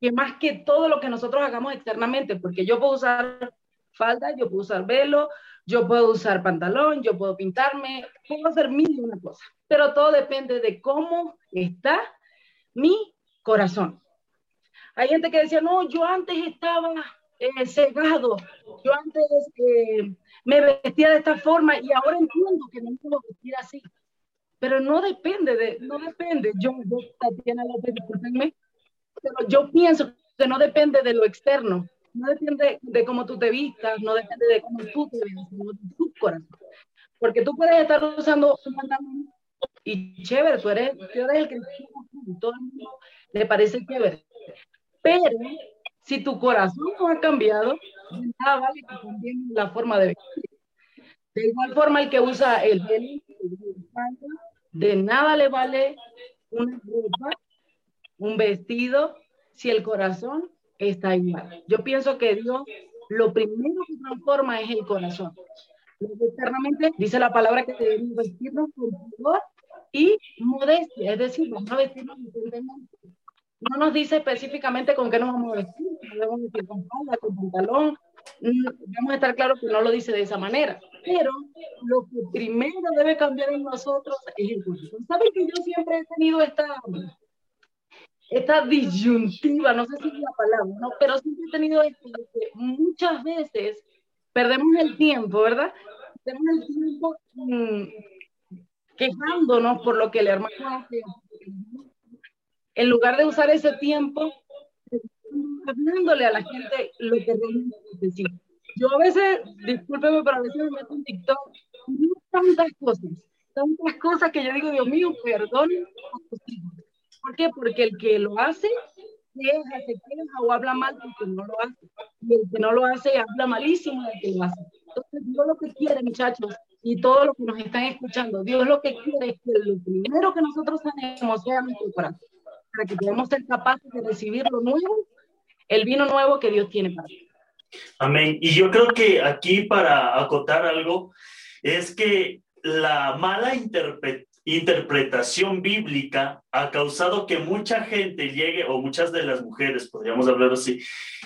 que más que todo lo que nosotros hagamos externamente, porque yo puedo usar falda, yo puedo usar velo, yo puedo usar pantalón, yo puedo pintarme, puedo hacer mil y una cosa, pero todo depende de cómo está mi corazón. Hay gente que decía, no, yo antes estaba eh, cegado, yo antes eh, me vestía de esta forma y ahora entiendo que no me puedo vestir así. Pero no depende de, no depende. Yo, yo Tatiana López, discúlpenme, pero yo pienso que no depende de lo externo, no depende de cómo tú te vistas, no depende de cómo tú te veas, sino de tu corazón. Porque tú puedes estar usando un pantalón y chévere, tú eres, tú eres el que todo el mundo le parece chévere. Pero si tu corazón no ha cambiado, nada vale que la forma de vestir. De igual forma, el que usa el velo, el falda, de nada le vale una ropa, un vestido, si el corazón está igual. Yo pienso que Dios lo primero que transforma es el corazón. Luego, externamente dice la palabra que debemos vestirnos con pudor y modestia, es decir, vamos a vestirnos. No nos dice específicamente con qué nos vamos a vestir, nos debemos vestir con falda, con pantalón. Mm, Vamos a estar claros que no lo dice de esa manera, pero lo que primero debe cambiar en nosotros es el corazón. ¿Saben que yo siempre he tenido esta, esta disyuntiva, no sé si es la palabra, ¿no? pero siempre he tenido esto, que muchas veces perdemos el tiempo, ¿verdad? Perdemos el tiempo mm, quejándonos por lo que el hermano hace, en lugar de usar ese tiempo hablándole a la gente lo que realmente necesita. Yo a veces, discúlpeme, pero a veces me meto en TikTok y digo tantas cosas, tantas cosas que yo digo, Dios mío, perdón. ¿Por qué? Porque el que lo hace, queja, se queja o habla mal porque no lo hace. Y el que no lo hace, habla malísimo del que lo hace. Entonces, Dios lo que quiere, muchachos, y todos los que nos están escuchando, Dios lo que quiere es que lo primero que nosotros tenemos sea nuestro corazón, para que podamos ser capaces de recibir lo nuevo, el vino nuevo que Dios tiene para nosotros. Amén. Y yo creo que aquí para acotar algo es que la mala interpre- interpretación bíblica ha causado que mucha gente llegue, o muchas de las mujeres, podríamos hablar así,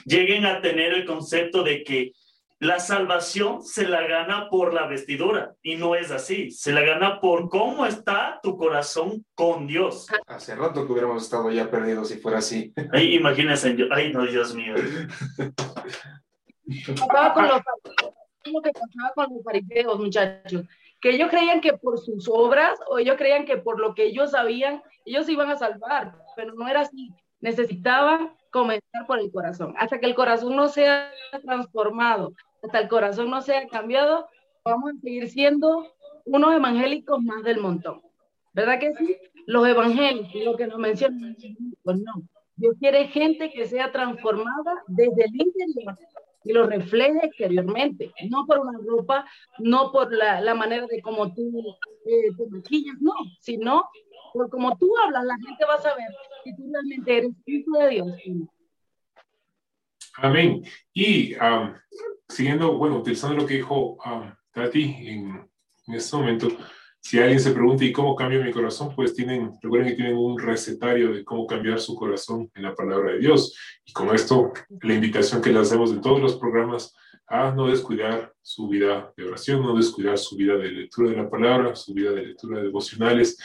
lleguen a tener el concepto de que la salvación se la gana por la vestidura y no es así, se la gana por cómo está tu corazón con Dios. Hace rato que hubiéramos estado ya perdidos si fuera así. Ay, imagínense, yo- ay no, Dios mío. con los lo que pasaba con los fariseos, muchachos, que ellos creían que por sus obras o ellos creían que por lo que ellos sabían, ellos se iban a salvar, pero no era así. Necesitaban comenzar por el corazón. Hasta que el corazón no sea transformado, hasta el corazón no sea cambiado, vamos a seguir siendo unos evangélicos más del montón. ¿Verdad que sí? Los evangélicos, lo que nos mencionan, pues no. Dios quiere gente que sea transformada desde el interior y lo refleje exteriormente, no por una ropa, no por la, la manera de cómo tú eh, te maquillas, no, sino por cómo tú hablas, la gente va a saber si tú realmente eres hijo de Dios. Amén. Y am, siguiendo, bueno, utilizando lo que dijo am, Tati en, en este momento, si alguien se pregunta, ¿y cómo cambio mi corazón? Pues tienen, recuerden que tienen un recetario de cómo cambiar su corazón en la palabra de Dios. Y con esto, la invitación que le hacemos en todos los programas a no descuidar su vida de oración, no descuidar su vida de lectura de la palabra, su vida de lectura de devocionales,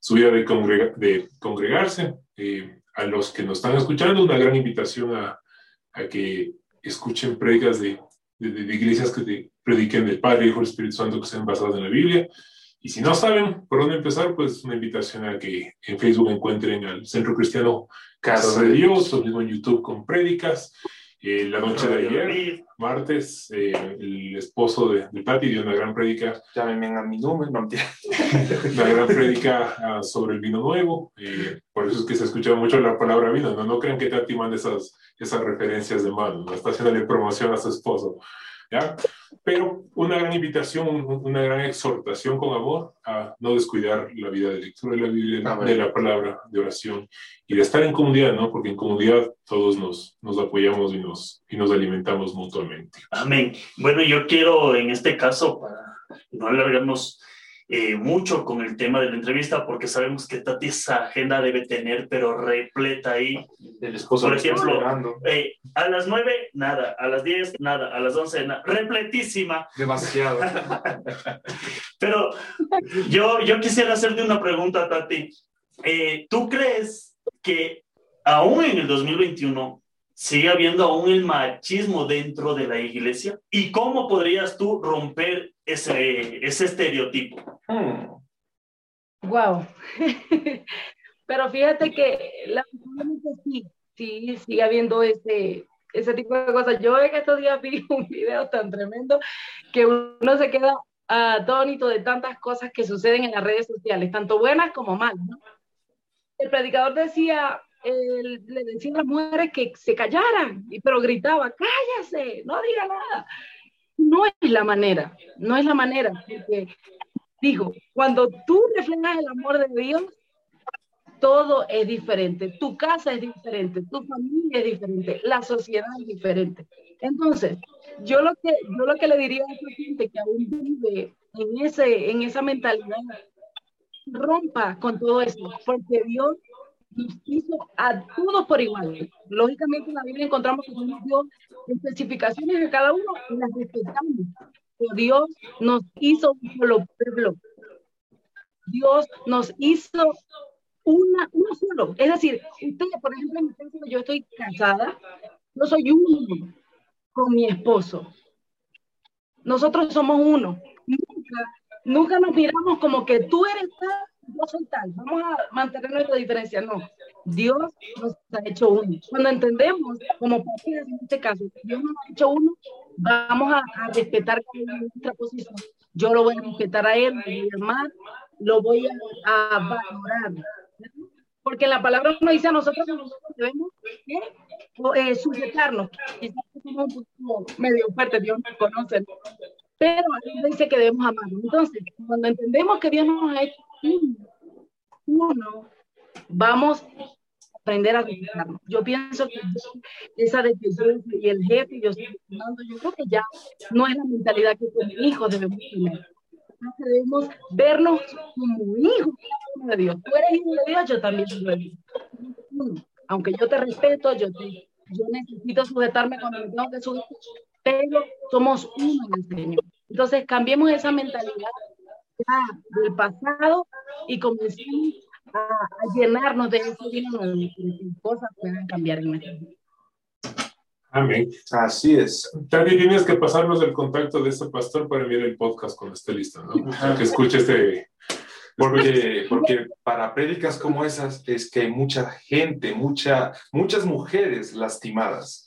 su vida de, congrega- de congregarse. Eh, a los que nos están escuchando, una gran invitación a, a que escuchen predicas de, de, de iglesias que te prediquen del Padre, Hijo y Espíritu Santo que sean basadas en la Biblia. Y si no saben por dónde empezar, pues una invitación a que en Facebook encuentren al Centro Cristiano Casa de Dios, o mismo en YouTube con prédicas. Eh, la noche de ayer, martes, eh, el esposo de, de Patti dio una gran prédica, Llámenme a mi número, no una gran prédica ah, sobre el vino nuevo. Eh, por eso es que se escucha mucho la palabra vino. No, no crean que Tati manda esas, esas referencias de mano, no está haciéndole promoción a su esposo. ¿Ya? Pero una gran invitación, un- una gran exhortación con amor a no descuidar la vida de lectura de la Biblia, Amén. de la palabra, de oración y de estar en comunidad, ¿no? Porque en comunidad todos nos, nos apoyamos y nos, y nos alimentamos mutuamente. Amén. Bueno, yo quiero en este caso, para no alargarnos eh, mucho con el tema de la entrevista, porque sabemos que Tati esa agenda debe tener, pero repleta ahí. El esposo Por ejemplo. Eh, a las 9, nada. A las 10, nada. A las 11, nada. Repletísima. Demasiado. Pero yo, yo quisiera hacerte una pregunta, Tati. Eh, ¿Tú crees que aún en el 2021 sigue habiendo aún el machismo dentro de la iglesia? ¿Y cómo podrías tú romper ese, ese estereotipo? Wow. Pero fíjate que lamentablemente sí, sí, sigue habiendo ese, ese tipo de cosas. Yo en estos días vi un video tan tremendo que uno se queda atónito de tantas cosas que suceden en las redes sociales, tanto buenas como malas. El predicador decía, le decía a las mujeres que se callaran, pero gritaba, cállase, no diga nada. No es la manera, no es la manera, porque digo, cuando tú reflejas el amor de Dios, todo es diferente. Tu casa es diferente, tu familia es diferente, la sociedad es diferente. Entonces, yo lo que, yo lo que le diría a esa gente que aún vive en, ese, en esa mentalidad, rompa con todo eso, porque Dios nos hizo a todos por igual. Lógicamente en la Biblia encontramos que Dios dio especificaciones de cada uno y las respetamos. Dios nos hizo un solo pueblo. Dios nos hizo una, uno solo. Es decir, por ejemplo, en mi caso, yo estoy casada, yo soy uno con mi esposo. Nosotros somos uno. Nunca, nunca nos miramos como que tú eres tal, yo soy tal. Vamos a mantener nuestra diferencia. No. Dios nos ha hecho uno. Cuando entendemos, como en este caso, Dios nos ha hecho uno, vamos a, a respetar nuestra posición. Yo lo voy a respetar a él, voy a amar, lo voy a, a valorar. Porque la palabra nos dice a nosotros que nosotros debemos ¿eh? Eh, sujetarnos. Quizás somos un poco medio fuertes, Dios nos conoce, ¿no? pero dice que debemos amarnos. Entonces, cuando entendemos que Dios nos ha hecho uno, vamos aprender a respetarnos. Yo pienso que esa de que yo soy el jefe, yo estoy mando, yo creo que ya no es la mentalidad que como hijos debemos tener. Debemos vernos como hijos de Dios. Tú eres hijo de Dios, yo también soy de Dios. Aunque yo te respeto, yo, te, yo necesito sujetarme cuando me tengo que sujetar, pero somos uno en el Señor. Entonces cambiemos esa mentalidad del pasado y comencemos a, a llenarnos de nuevo y que cosas puedan cambiar en nuestra vida. Amén. Así es. Tati, tienes que pasarnos el contacto de ese pastor para enviar el podcast cuando esté listo, ¿no? Que escuche este... Porque, porque para prédicas como esas es que hay mucha gente, mucha, muchas mujeres lastimadas.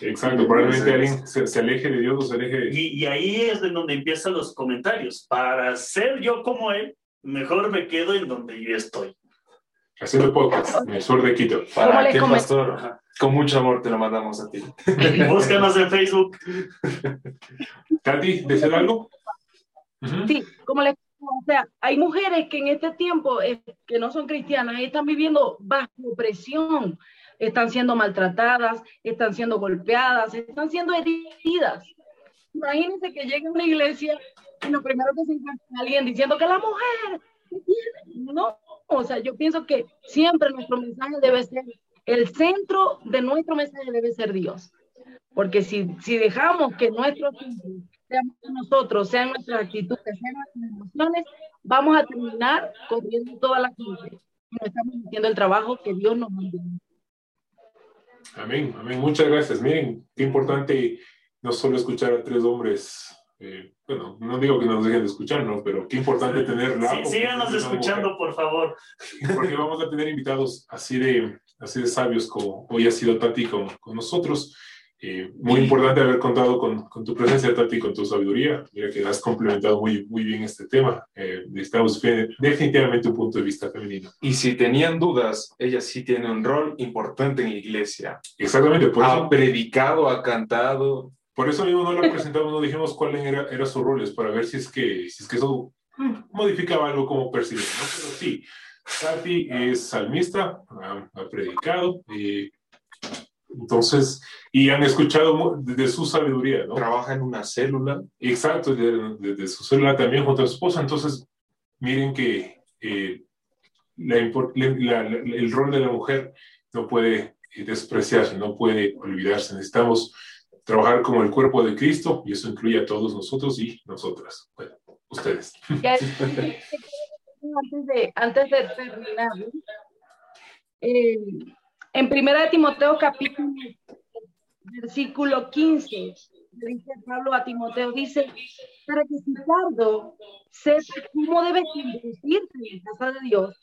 Exacto, probablemente alguien se, se aleje de Dios o se aleje de... Y, y ahí es de donde empiezan los comentarios. Para ser yo como él, mejor me quedo en donde yo estoy. Haciendo podcast en el sur de Quito. ¿Cómo Para ti, pastor, con mucho amor te lo mandamos a ti. Búscanos en Facebook. Tati, ¿desea algo? Sí, como les o sea, hay mujeres que en este tiempo eh, que no son cristianas y están viviendo bajo presión, están siendo maltratadas, están siendo golpeadas, están siendo heridas. Imagínense que llegue a una iglesia lo primero que se encuentra es alguien diciendo que la mujer, ¿qué tiene? no, o sea, yo pienso que siempre nuestro mensaje debe ser, el centro de nuestro mensaje debe ser Dios. Porque si, si dejamos que nuestro seamos nosotros, sean nuestras actitudes, sean nuestras emociones, vamos a terminar corriendo toda la gente. No estamos haciendo el trabajo que Dios nos mandó. Amén, amén. Muchas gracias. Miren, qué importante no solo escuchar a tres hombres. Eh, bueno, no digo que nos dejen de escuchar, ¿no? Pero qué importante tener la Sí, síganos escuchando, por favor. Porque vamos a tener invitados así de, así de sabios como hoy ha sido Tati con, con nosotros. Eh, muy importante haber contado con, con tu presencia, Tati, con tu sabiduría. Mira que has complementado muy, muy bien este tema. Eh, necesitamos definitivamente un punto de vista femenino. Y si tenían dudas, ella sí tiene un rol importante en la iglesia. Exactamente, por eso, Ha predicado, ha cantado. Por eso mismo no la presentamos, no dijimos cuál era, era su rol, es para ver si es que, si es que eso mm, modificaba algo como percibir, ¿no? Pero sí, Tati es salmista, ha, ha predicado, eh, entonces, y han escuchado de, de su sabiduría, ¿no? Trabaja en una célula. Exacto, de, de- de su célula también junto a su esposa. Entonces, miren que eh, la la- la- el rol de la mujer no puede eh, despreciarse, no puede olvidarse. Necesitamos trabajar como el cuerpo de Cristo y eso incluye a todos nosotros y nosotras. Bueno, ustedes. Antes de, antes de terminar. Eh, en Primera de Timoteo capítulo versículo 15, dice Pablo a Timoteo, dice, para que si tardo, sepas cómo debes conducirte en la casa de Dios,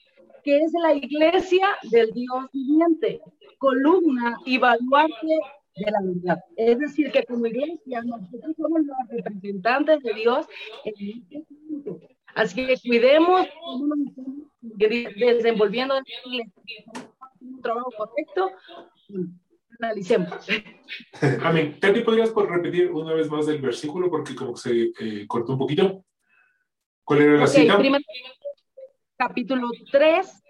que es la iglesia del Dios viviente, columna y baluarte de la verdad. Es decir, que como iglesia nosotros somos los representantes de Dios en este mundo. Así que cuidemos desenvolviendo. Un trabajo correcto, analicemos. Amén. Tati, ¿podrías por repetir una vez más el versículo? Porque como que se eh, cortó un poquito. ¿Cuál era la Ok, cita? primero, capítulo 3,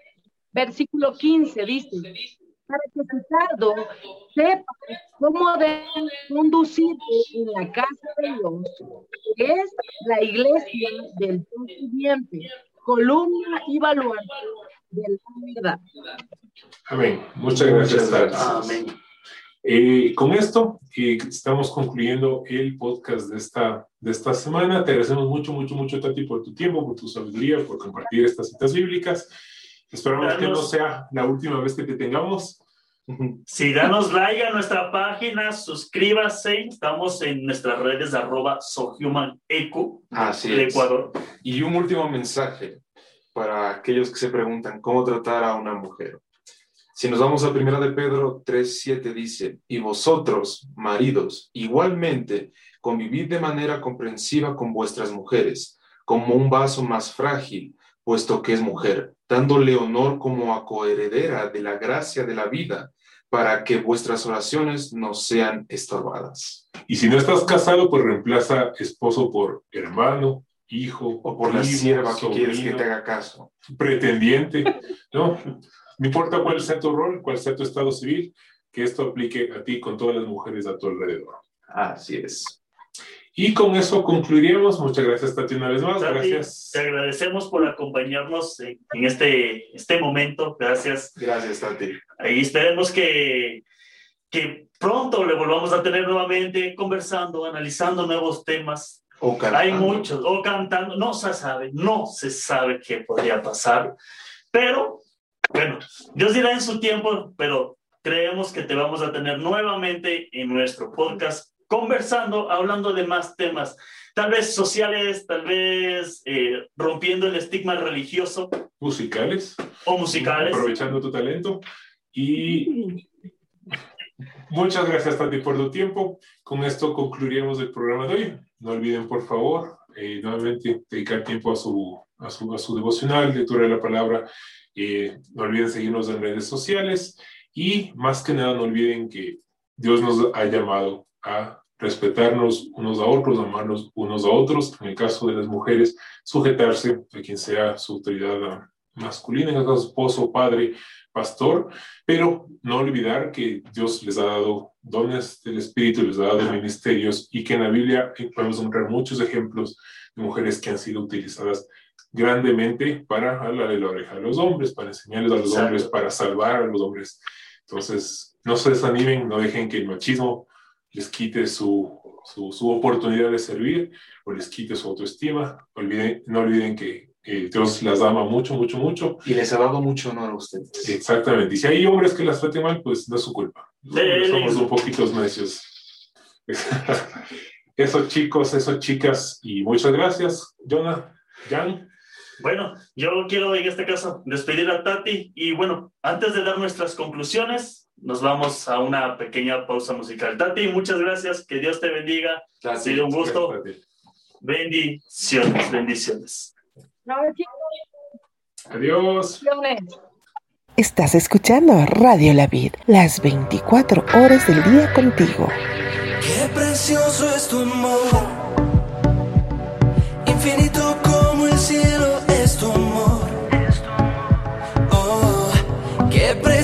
versículo 15, dice, para que tu tardo sepas cómo deben conducirte en la casa de Dios, que es la iglesia del Dios viviente, columna y baluarte de la verdad. Amén. Muchas gracias. Muchas Tati. gracias. Amén. Eh, con esto eh, estamos concluyendo el podcast de esta, de esta semana. Te agradecemos mucho, mucho, mucho, Tati, por tu tiempo, por tu sabiduría, por compartir estas citas bíblicas. Esperamos que no Danos- sea la última vez que te tengamos. Sí, danos like a nuestra página, suscríbase. Estamos en nuestras redes arroba SoHumanEco Así de es. Ecuador. Y un último mensaje para aquellos que se preguntan cómo tratar a una mujer. Si nos vamos a primera de Pedro 3:7 dice, "Y vosotros, maridos, igualmente convivid de manera comprensiva con vuestras mujeres, como un vaso más frágil, puesto que es mujer, dándole honor como a coheredera de la gracia de la vida, para que vuestras oraciones no sean estorbadas." Y si no estás casado, pues reemplaza esposo por hermano, hijo, O por la primo, sierva que quieres que te haga caso. pretendiente, ¿no? No importa cuál sea tu rol, cuál sea tu estado civil, que esto aplique a ti con todas las mujeres a tu alrededor. Así es. Y con eso concluiríamos. Muchas gracias, Tati, una vez más. Tati, Gracias. Te agradecemos por acompañarnos en, en este, este momento. Gracias. Gracias, Tati. Ahí esperemos que, que pronto le volvamos a tener nuevamente conversando, analizando nuevos temas. O cantando. Hay muchos, o cantando, no se sabe, no se sabe qué podría pasar, pero bueno, Dios dirá en su tiempo, pero creemos que te vamos a tener nuevamente en nuestro podcast conversando, hablando de más temas, tal vez sociales, tal vez eh, rompiendo el estigma religioso Musicales, o musicales. aprovechando tu talento. Y muchas gracias, Tati, por tu tiempo. Con esto concluiríamos el programa de hoy. No olviden, por favor, eh, nuevamente dedicar tiempo a su, a su, a su devocional, lectura de la palabra. Eh, no olviden seguirnos en redes sociales y más que nada no olviden que Dios nos ha llamado a respetarnos unos a otros, amarnos unos a otros. En el caso de las mujeres, sujetarse a quien sea su autoridad masculina, en el caso esposo, padre, pastor, pero no olvidar que Dios les ha dado dones del Espíritu, les ha dado ministerios y que en la Biblia podemos encontrar muchos ejemplos de mujeres que han sido utilizadas grandemente para hablarle la oreja a los hombres, para enseñarles a los Exacto. hombres, para salvar a los hombres. Entonces, no se desanimen, no dejen que el machismo les quite su, su, su oportunidad de servir o les quite su autoestima. Olviden, no olviden que eh, Dios las ama mucho, mucho, mucho. Y les ha dado mucho honor a ustedes. Exactamente. Y si hay hombres que las traten mal, pues no es su culpa. Dele. Somos un poquito necios. Eso chicos, eso chicas, y muchas gracias, Jonah, Jan. Bueno, yo quiero en este caso despedir a Tati y bueno, antes de dar nuestras conclusiones, nos vamos a una pequeña pausa musical. Tati, muchas gracias, que Dios te bendiga, ha sido un gusto. Bendiciones, bendiciones. Adiós. Estás escuchando Radio La Vid, las 24 horas del día contigo. Qué precioso es tu amor, infinito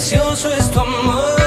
precioso es tu amor,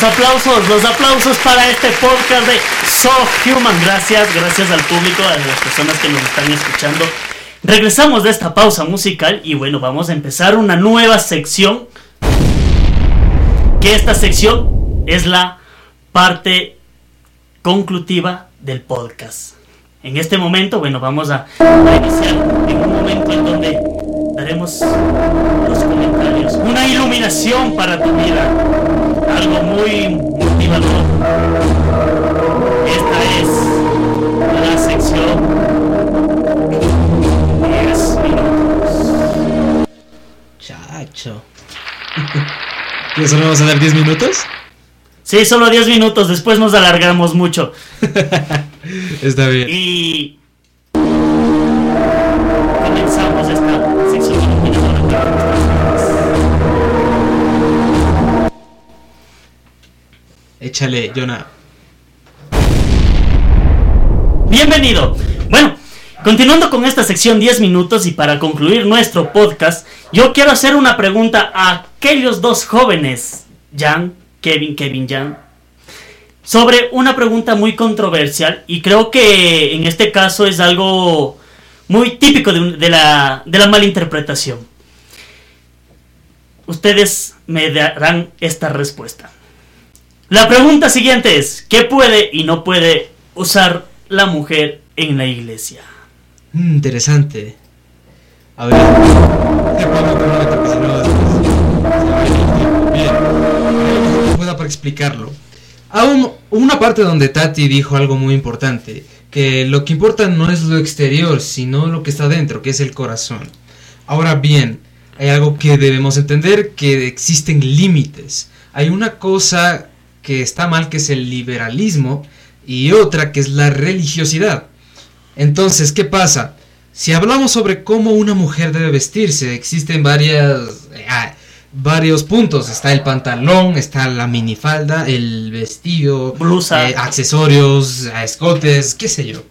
los aplausos, los aplausos para este podcast de So Human. Gracias, gracias al público, a las personas que nos están escuchando. Regresamos de esta pausa musical y bueno, vamos a empezar una nueva sección. Que esta sección es la parte conclusiva del podcast. En este momento, bueno, vamos a, a iniciar en un momento en donde daremos los comentarios, una iluminación para tu vida, algo muy motivador. Esta es la sección 10 minutos. Chacho. ¿Que solo vamos a dar 10 minutos? Sí, solo 10 minutos, después nos alargamos mucho. Está bien. Y Échale, Jonah. Bienvenido. Bueno, continuando con esta sección 10 minutos y para concluir nuestro podcast, yo quiero hacer una pregunta a aquellos dos jóvenes, Jan, Kevin, Kevin, Jan, sobre una pregunta muy controversial y creo que en este caso es algo muy típico de, la, de la malinterpretación. Ustedes me darán esta respuesta. La pregunta siguiente es, ¿qué puede y no puede usar la mujer en la iglesia? Mm, interesante. A ver. Te pongo un cronómetro, que si no, después se va a ir el tiempo. Bien. Lo que pueda para explicarlo. Aún una parte donde Tati dijo algo muy importante, que lo que importa no es lo exterior, sino lo que está dentro, que es el corazón. Ahora bien, hay algo que debemos entender, que existen límites. Hay una cosa que está mal, que es el liberalismo, y otra que es la religiosidad. Entonces, ¿qué pasa? Si hablamos sobre cómo una mujer debe vestirse, existen varias, eh, ah, varios puntos. Está el pantalón, está la minifalda, el vestido, Blusa. eh, accesorios, eh, escotes, qué sé yo.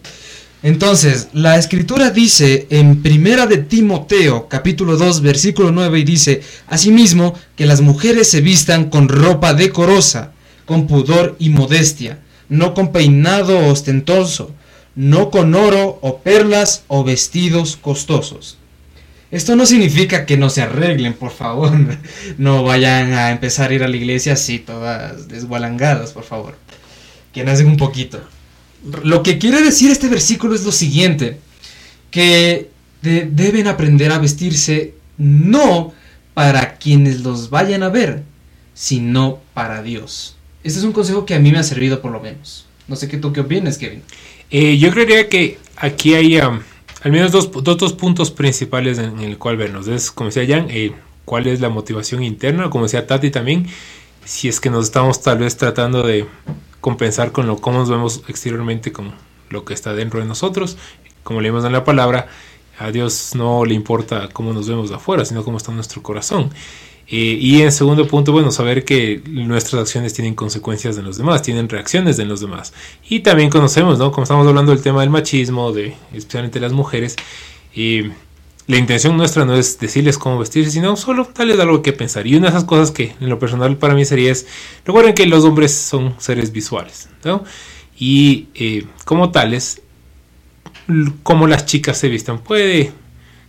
Entonces, la escritura dice en Primera de Timoteo, capítulo 2, versículo 9, y dice, asimismo, que las mujeres se vistan con ropa decorosa, con pudor y modestia, no con peinado ostentoso, no con oro o perlas o vestidos costosos. Esto no significa que no se arreglen, por favor. No vayan a empezar a ir a la iglesia así, todas desgualangadas, por favor. Que nacen un poquito. Lo que quiere decir este versículo es lo siguiente, que de- deben aprender a vestirse no para quienes los vayan a ver, sino para Dios. Este es un consejo que a mí me ha servido por lo menos. No sé qué tú qué opinas, Kevin. Eh, yo creería que aquí hay am, al menos dos, dos, dos puntos principales en, el cual vernos. Es, como decía Jan, eh, cuál es la motivación interna, como decía Tati también, si es que nos estamos tal vez tratando de compensar con lo cómo nos vemos exteriormente con lo que está dentro de nosotros. Como leímos en la palabra, a Dios no le importa cómo nos vemos de afuera, sino cómo está nuestro corazón. Eh, y en segundo punto, bueno, saber que nuestras acciones tienen consecuencias en los demás, tienen reacciones en los demás. Y también conocemos, ¿no? Como estamos hablando del tema del machismo, de especialmente las mujeres, eh, la intención nuestra no es decirles cómo vestirse, sino solo darles algo que pensar. Y una de esas cosas que en lo personal para mí sería es, recuerden que los hombres son seres visuales, ¿no? Y eh, como tales, como las chicas se vistan puede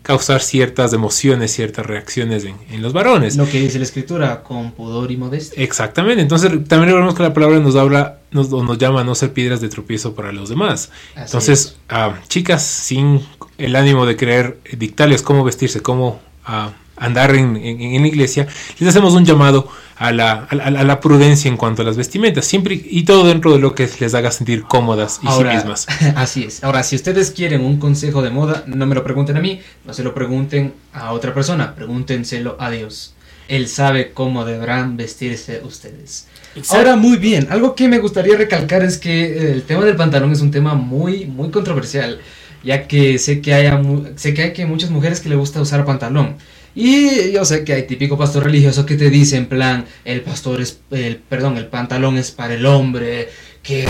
causar ciertas emociones, ciertas reacciones en, en los varones. Lo que dice la escritura, con pudor y modestia. Exactamente, entonces también recordemos que la palabra nos habla, nos, llama a no ser piedras de tropiezo para los demás. Así Entonces, es. ah, chicas sin el ánimo de querer dictarles cómo vestirse, cómo ah, andar en, en- en la iglesia, les hacemos un llamado a la, a, la, a la prudencia en cuanto a las vestimentas, siempre y todo dentro de lo que les haga sentir cómodas y Ahora, sí mismas. así es. Ahora, si ustedes quieren un consejo de moda, no me lo pregunten a mí, no se lo pregunten a otra persona, pregúntenselo a Dios. Él sabe cómo deberán vestirse ustedes. Exacto. Ahora, muy bien, algo que me gustaría recalcar es que eh, el tema del pantalón es un tema muy, muy controversial, ya que sé que, haya sé que hay que muchas mujeres que le gusta usar pantalón. Y yo sé que hay típico pastor religioso que te dice en plan, el pastor es, el, perdón, el pantalón es para el hombre, que,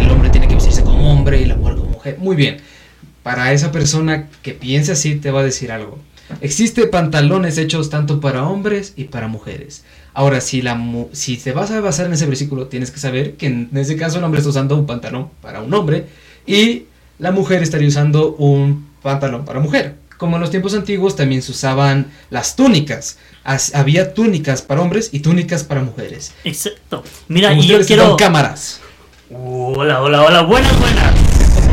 el hombre tiene que vestirse como hombre y la mujer como mujer. Muy bien, para esa persona que piense así te va a decir algo. Existe pantalones hechos tanto para hombres y para mujeres. Ahora, si, la mu- si te vas a basar en ese versículo, tienes que saber que en ese caso el hombre está usando un pantalón para un hombre y la mujer estaría usando un pantalón para mujer. Como en los tiempos antiguos también se usaban las túnicas. As- había túnicas para hombres y túnicas para mujeres. Exacto. Mira, Como y yo quiero... cámaras. Hola, hola, hola, buenas, buenas.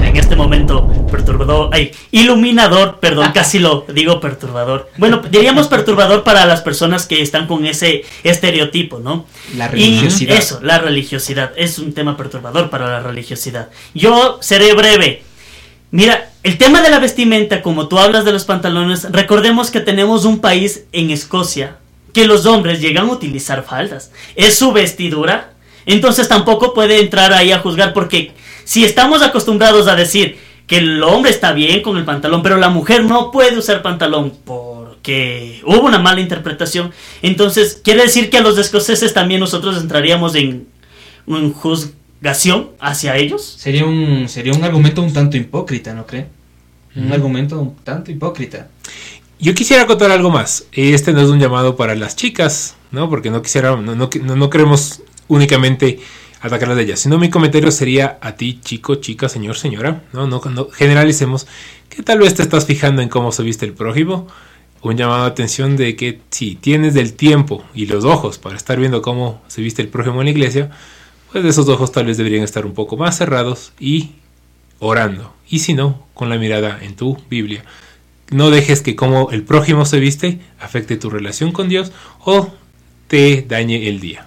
En este momento perturbador, ay, iluminador, perdón, casi lo digo perturbador. Bueno, diríamos perturbador para las personas que están con ese estereotipo, ¿no? La Y religiosidad. eso, la religiosidad, es un tema perturbador para la religiosidad. Yo seré breve. Mira, el tema de la vestimenta, como tú hablas de los pantalones, recordemos que tenemos un país en Escocia que los hombres llegan a utilizar faldas. Es su vestidura. Entonces tampoco puede entrar ahí a juzgar porque si estamos acostumbrados a decir que el hombre está bien con el pantalón, pero la mujer no puede usar pantalón porque hubo una mala interpretación, entonces quiere decir que a los escoceses también nosotros entraríamos en, en juzgación hacia ellos. Sería un, sería un argumento un tanto hipócrita, ¿no cree? Un argumento un tanto hipócrita. Yo quisiera acotar algo más. Este no es un llamado para las chicas, ¿no? Porque no quisiera, no, no, no- no queremos únicamente atacarlas de ellas, sino mi comentario sería a ti, chico, chica, señor, señora, ¿no? No, no generalicemos que tal vez te estás fijando en cómo se viste el prójimo. Un llamado de atención de que si tienes del tiempo y los ojos para estar viendo cómo se viste el prójimo en la iglesia, pues esos ojos tal vez deberían estar un poco más cerrados y orando. Y si no, con la mirada en tu Biblia. No dejes que como el prójimo se viste afecte tu relación con Dios o te dañe el día.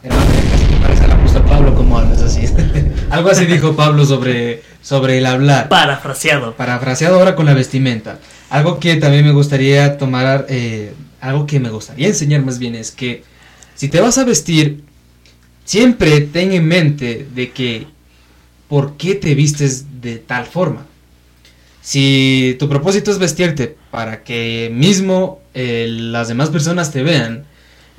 Pablo como hablas así. Algo así dijo Pablo sobre, sobre el hablar. Parafraseado. Parafraseado ahora con la vestimenta. Algo que también me gustaría tomar, eh, algo que me gustaría enseñar más bien es que si te vas a vestir, siempre ten en mente de que por qué te vistes de tal forma. Si tu propósito es vestirte para que mismo eh, las demás personas te vean,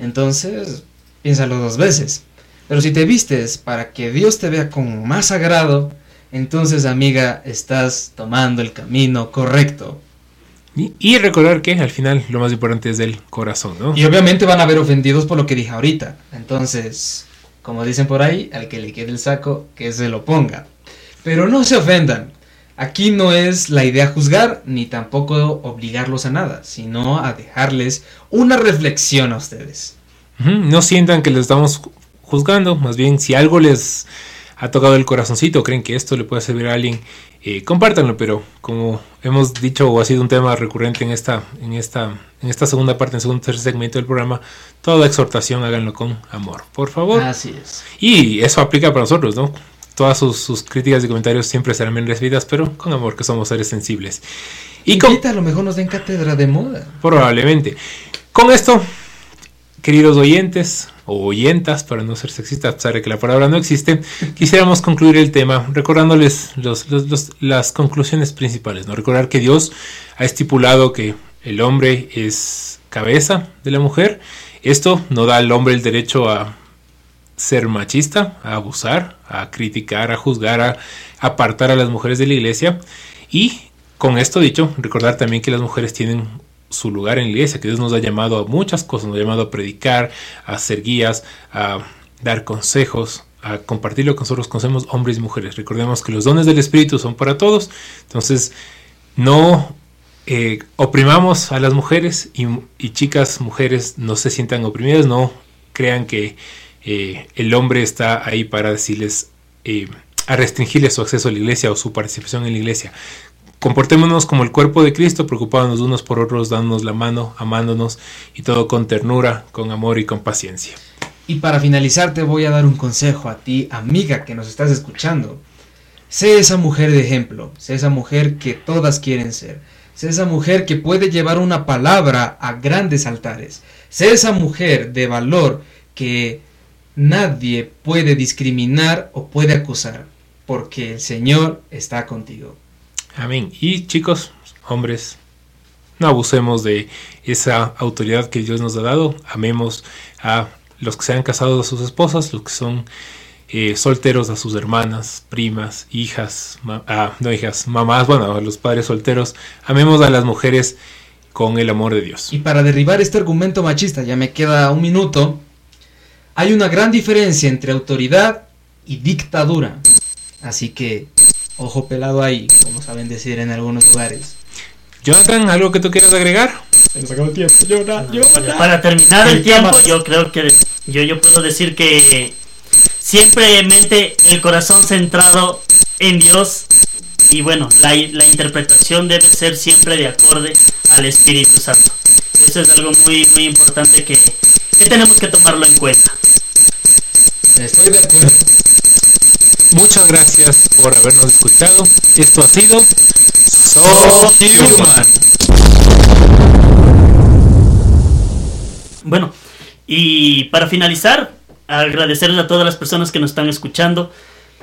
entonces piénsalo dos veces. Pero si te vistes para que Dios te vea con más agrado, entonces amiga, estás tomando el camino correcto. Y, y recordar que al final lo más importante es del corazón, ¿no? Y obviamente van a haber ofendidos por lo que dije ahorita. Entonces, como dicen por ahí, al que le quede el saco, que se lo ponga. Pero no se ofendan. Aquí no es la idea juzgar, ni tampoco obligarlos a nada, sino a dejarles una reflexión a ustedes. No sientan que les estamos ju- juzgando, más bien si algo les ha tocado el corazoncito, creen que esto le puede servir a alguien, eh, compártanlo, pero como hemos dicho o ha sido un tema recurrente en esta, en esta, en esta segunda parte, en el segundo tercer segmento del programa, toda exhortación háganlo con amor, por favor. Así es. Y eso aplica para nosotros, ¿no? Todas sus, sus críticas y comentarios siempre serán bien recibidas, pero con amor, que somos seres sensibles. Y con, a lo mejor nos den cátedra de moda. Probablemente. Con esto, queridos oyentes o oyentas, para no ser sexista, a pesar de que la palabra no existe, quisiéramos concluir el tema recordándoles las conclusiones principales. ¿no? Recordar que Dios ha estipulado que el hombre es cabeza de la mujer. Esto no da al hombre el derecho a ser machista, a abusar, a criticar, a juzgar, a apartar a las mujeres de la iglesia. Y con esto dicho, recordar también que las mujeres tienen su lugar en la iglesia, que Dios nos ha llamado a muchas cosas, nos ha llamado a predicar, a ser guías, a dar consejos, a compartir lo que nosotros conocemos, hombres y mujeres. Recordemos que los dones del Espíritu son para todos, entonces no eh, oprimamos a las mujeres y, chicas, mujeres, no se sientan oprimidas, no crean que eh, el hombre está ahí para decirles, eh, a restringirles su acceso a la iglesia o su participación en la iglesia. Comportémonos como el cuerpo de Cristo, preocupándonos unos por otros, dándonos la mano, amándonos y todo con ternura, con amor y con paciencia. Y para finalizar te voy a dar un consejo a ti, amiga que nos estás escuchando. Sé esa mujer de ejemplo, sé esa mujer que todas quieren ser, sé esa mujer que puede llevar una palabra a grandes altares, sé esa mujer de valor que nadie puede discriminar o puede acusar, porque el Señor está contigo. Amén. Y chicos, hombres, no abusemos de esa autoridad que Dios nos ha dado. Amemos a los que se han casado a sus esposas, los que son eh, solteros a sus hermanas, primas, hijas, ah, no hijas, mamás, bueno, a los padres solteros. Amemos a las mujeres con el amor de Dios. Y para derribar este argumento machista, ya me queda un minuto, Hay una gran diferencia entre autoridad y dictadura. Así que, ojo pelado ahí, como saben decir en algunos lugares. Jonathan, ¿algo que tú quieras agregar? Se nos acabó el tiempo. Llora, Para, para terminar el tiempo, yo creo que yo, yo puedo decir que siempre mente el corazón centrado en Dios y bueno, la, la interpretación debe ser siempre de acorde al Espíritu Santo. Eso es algo muy, muy importante que, que tenemos que tomarlo en cuenta. Estoy de acuerdo. Muchas gracias por habernos escuchado. Esto ha sido So Human. Bueno, y para finalizar, agradecerles a todas las personas que nos están escuchando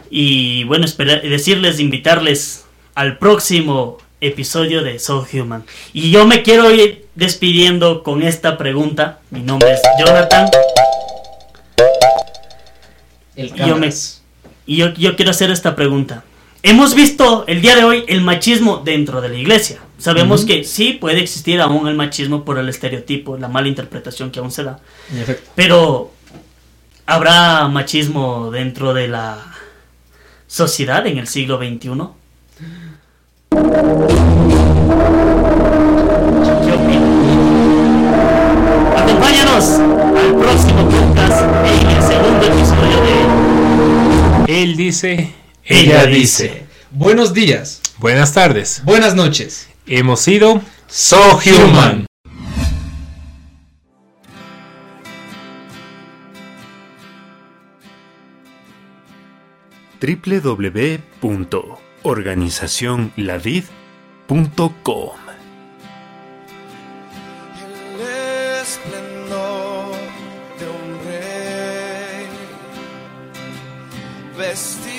y bueno, esperar, decirles, invitarles al próximo episodio de Soul Human. Y yo me quiero ir despidiendo con esta pregunta. Mi nombre es Jonathan El Y yo, me- cámaras. Y yo, yo quiero hacer esta pregunta. Hemos visto el día de hoy el machismo dentro de la iglesia. Sabemos que sí puede existir aún el machismo por el estereotipo, la mala interpretación que aún se da. Pero ¿habrá machismo dentro de la sociedad en el siglo XXI? ¿Qué opinan? Acompáñanos al próximo Él dice, Ella dice. Buenos días. Buenas tardes. Buenas noches. Hemos sido So Human. www.organizacionlavid.com el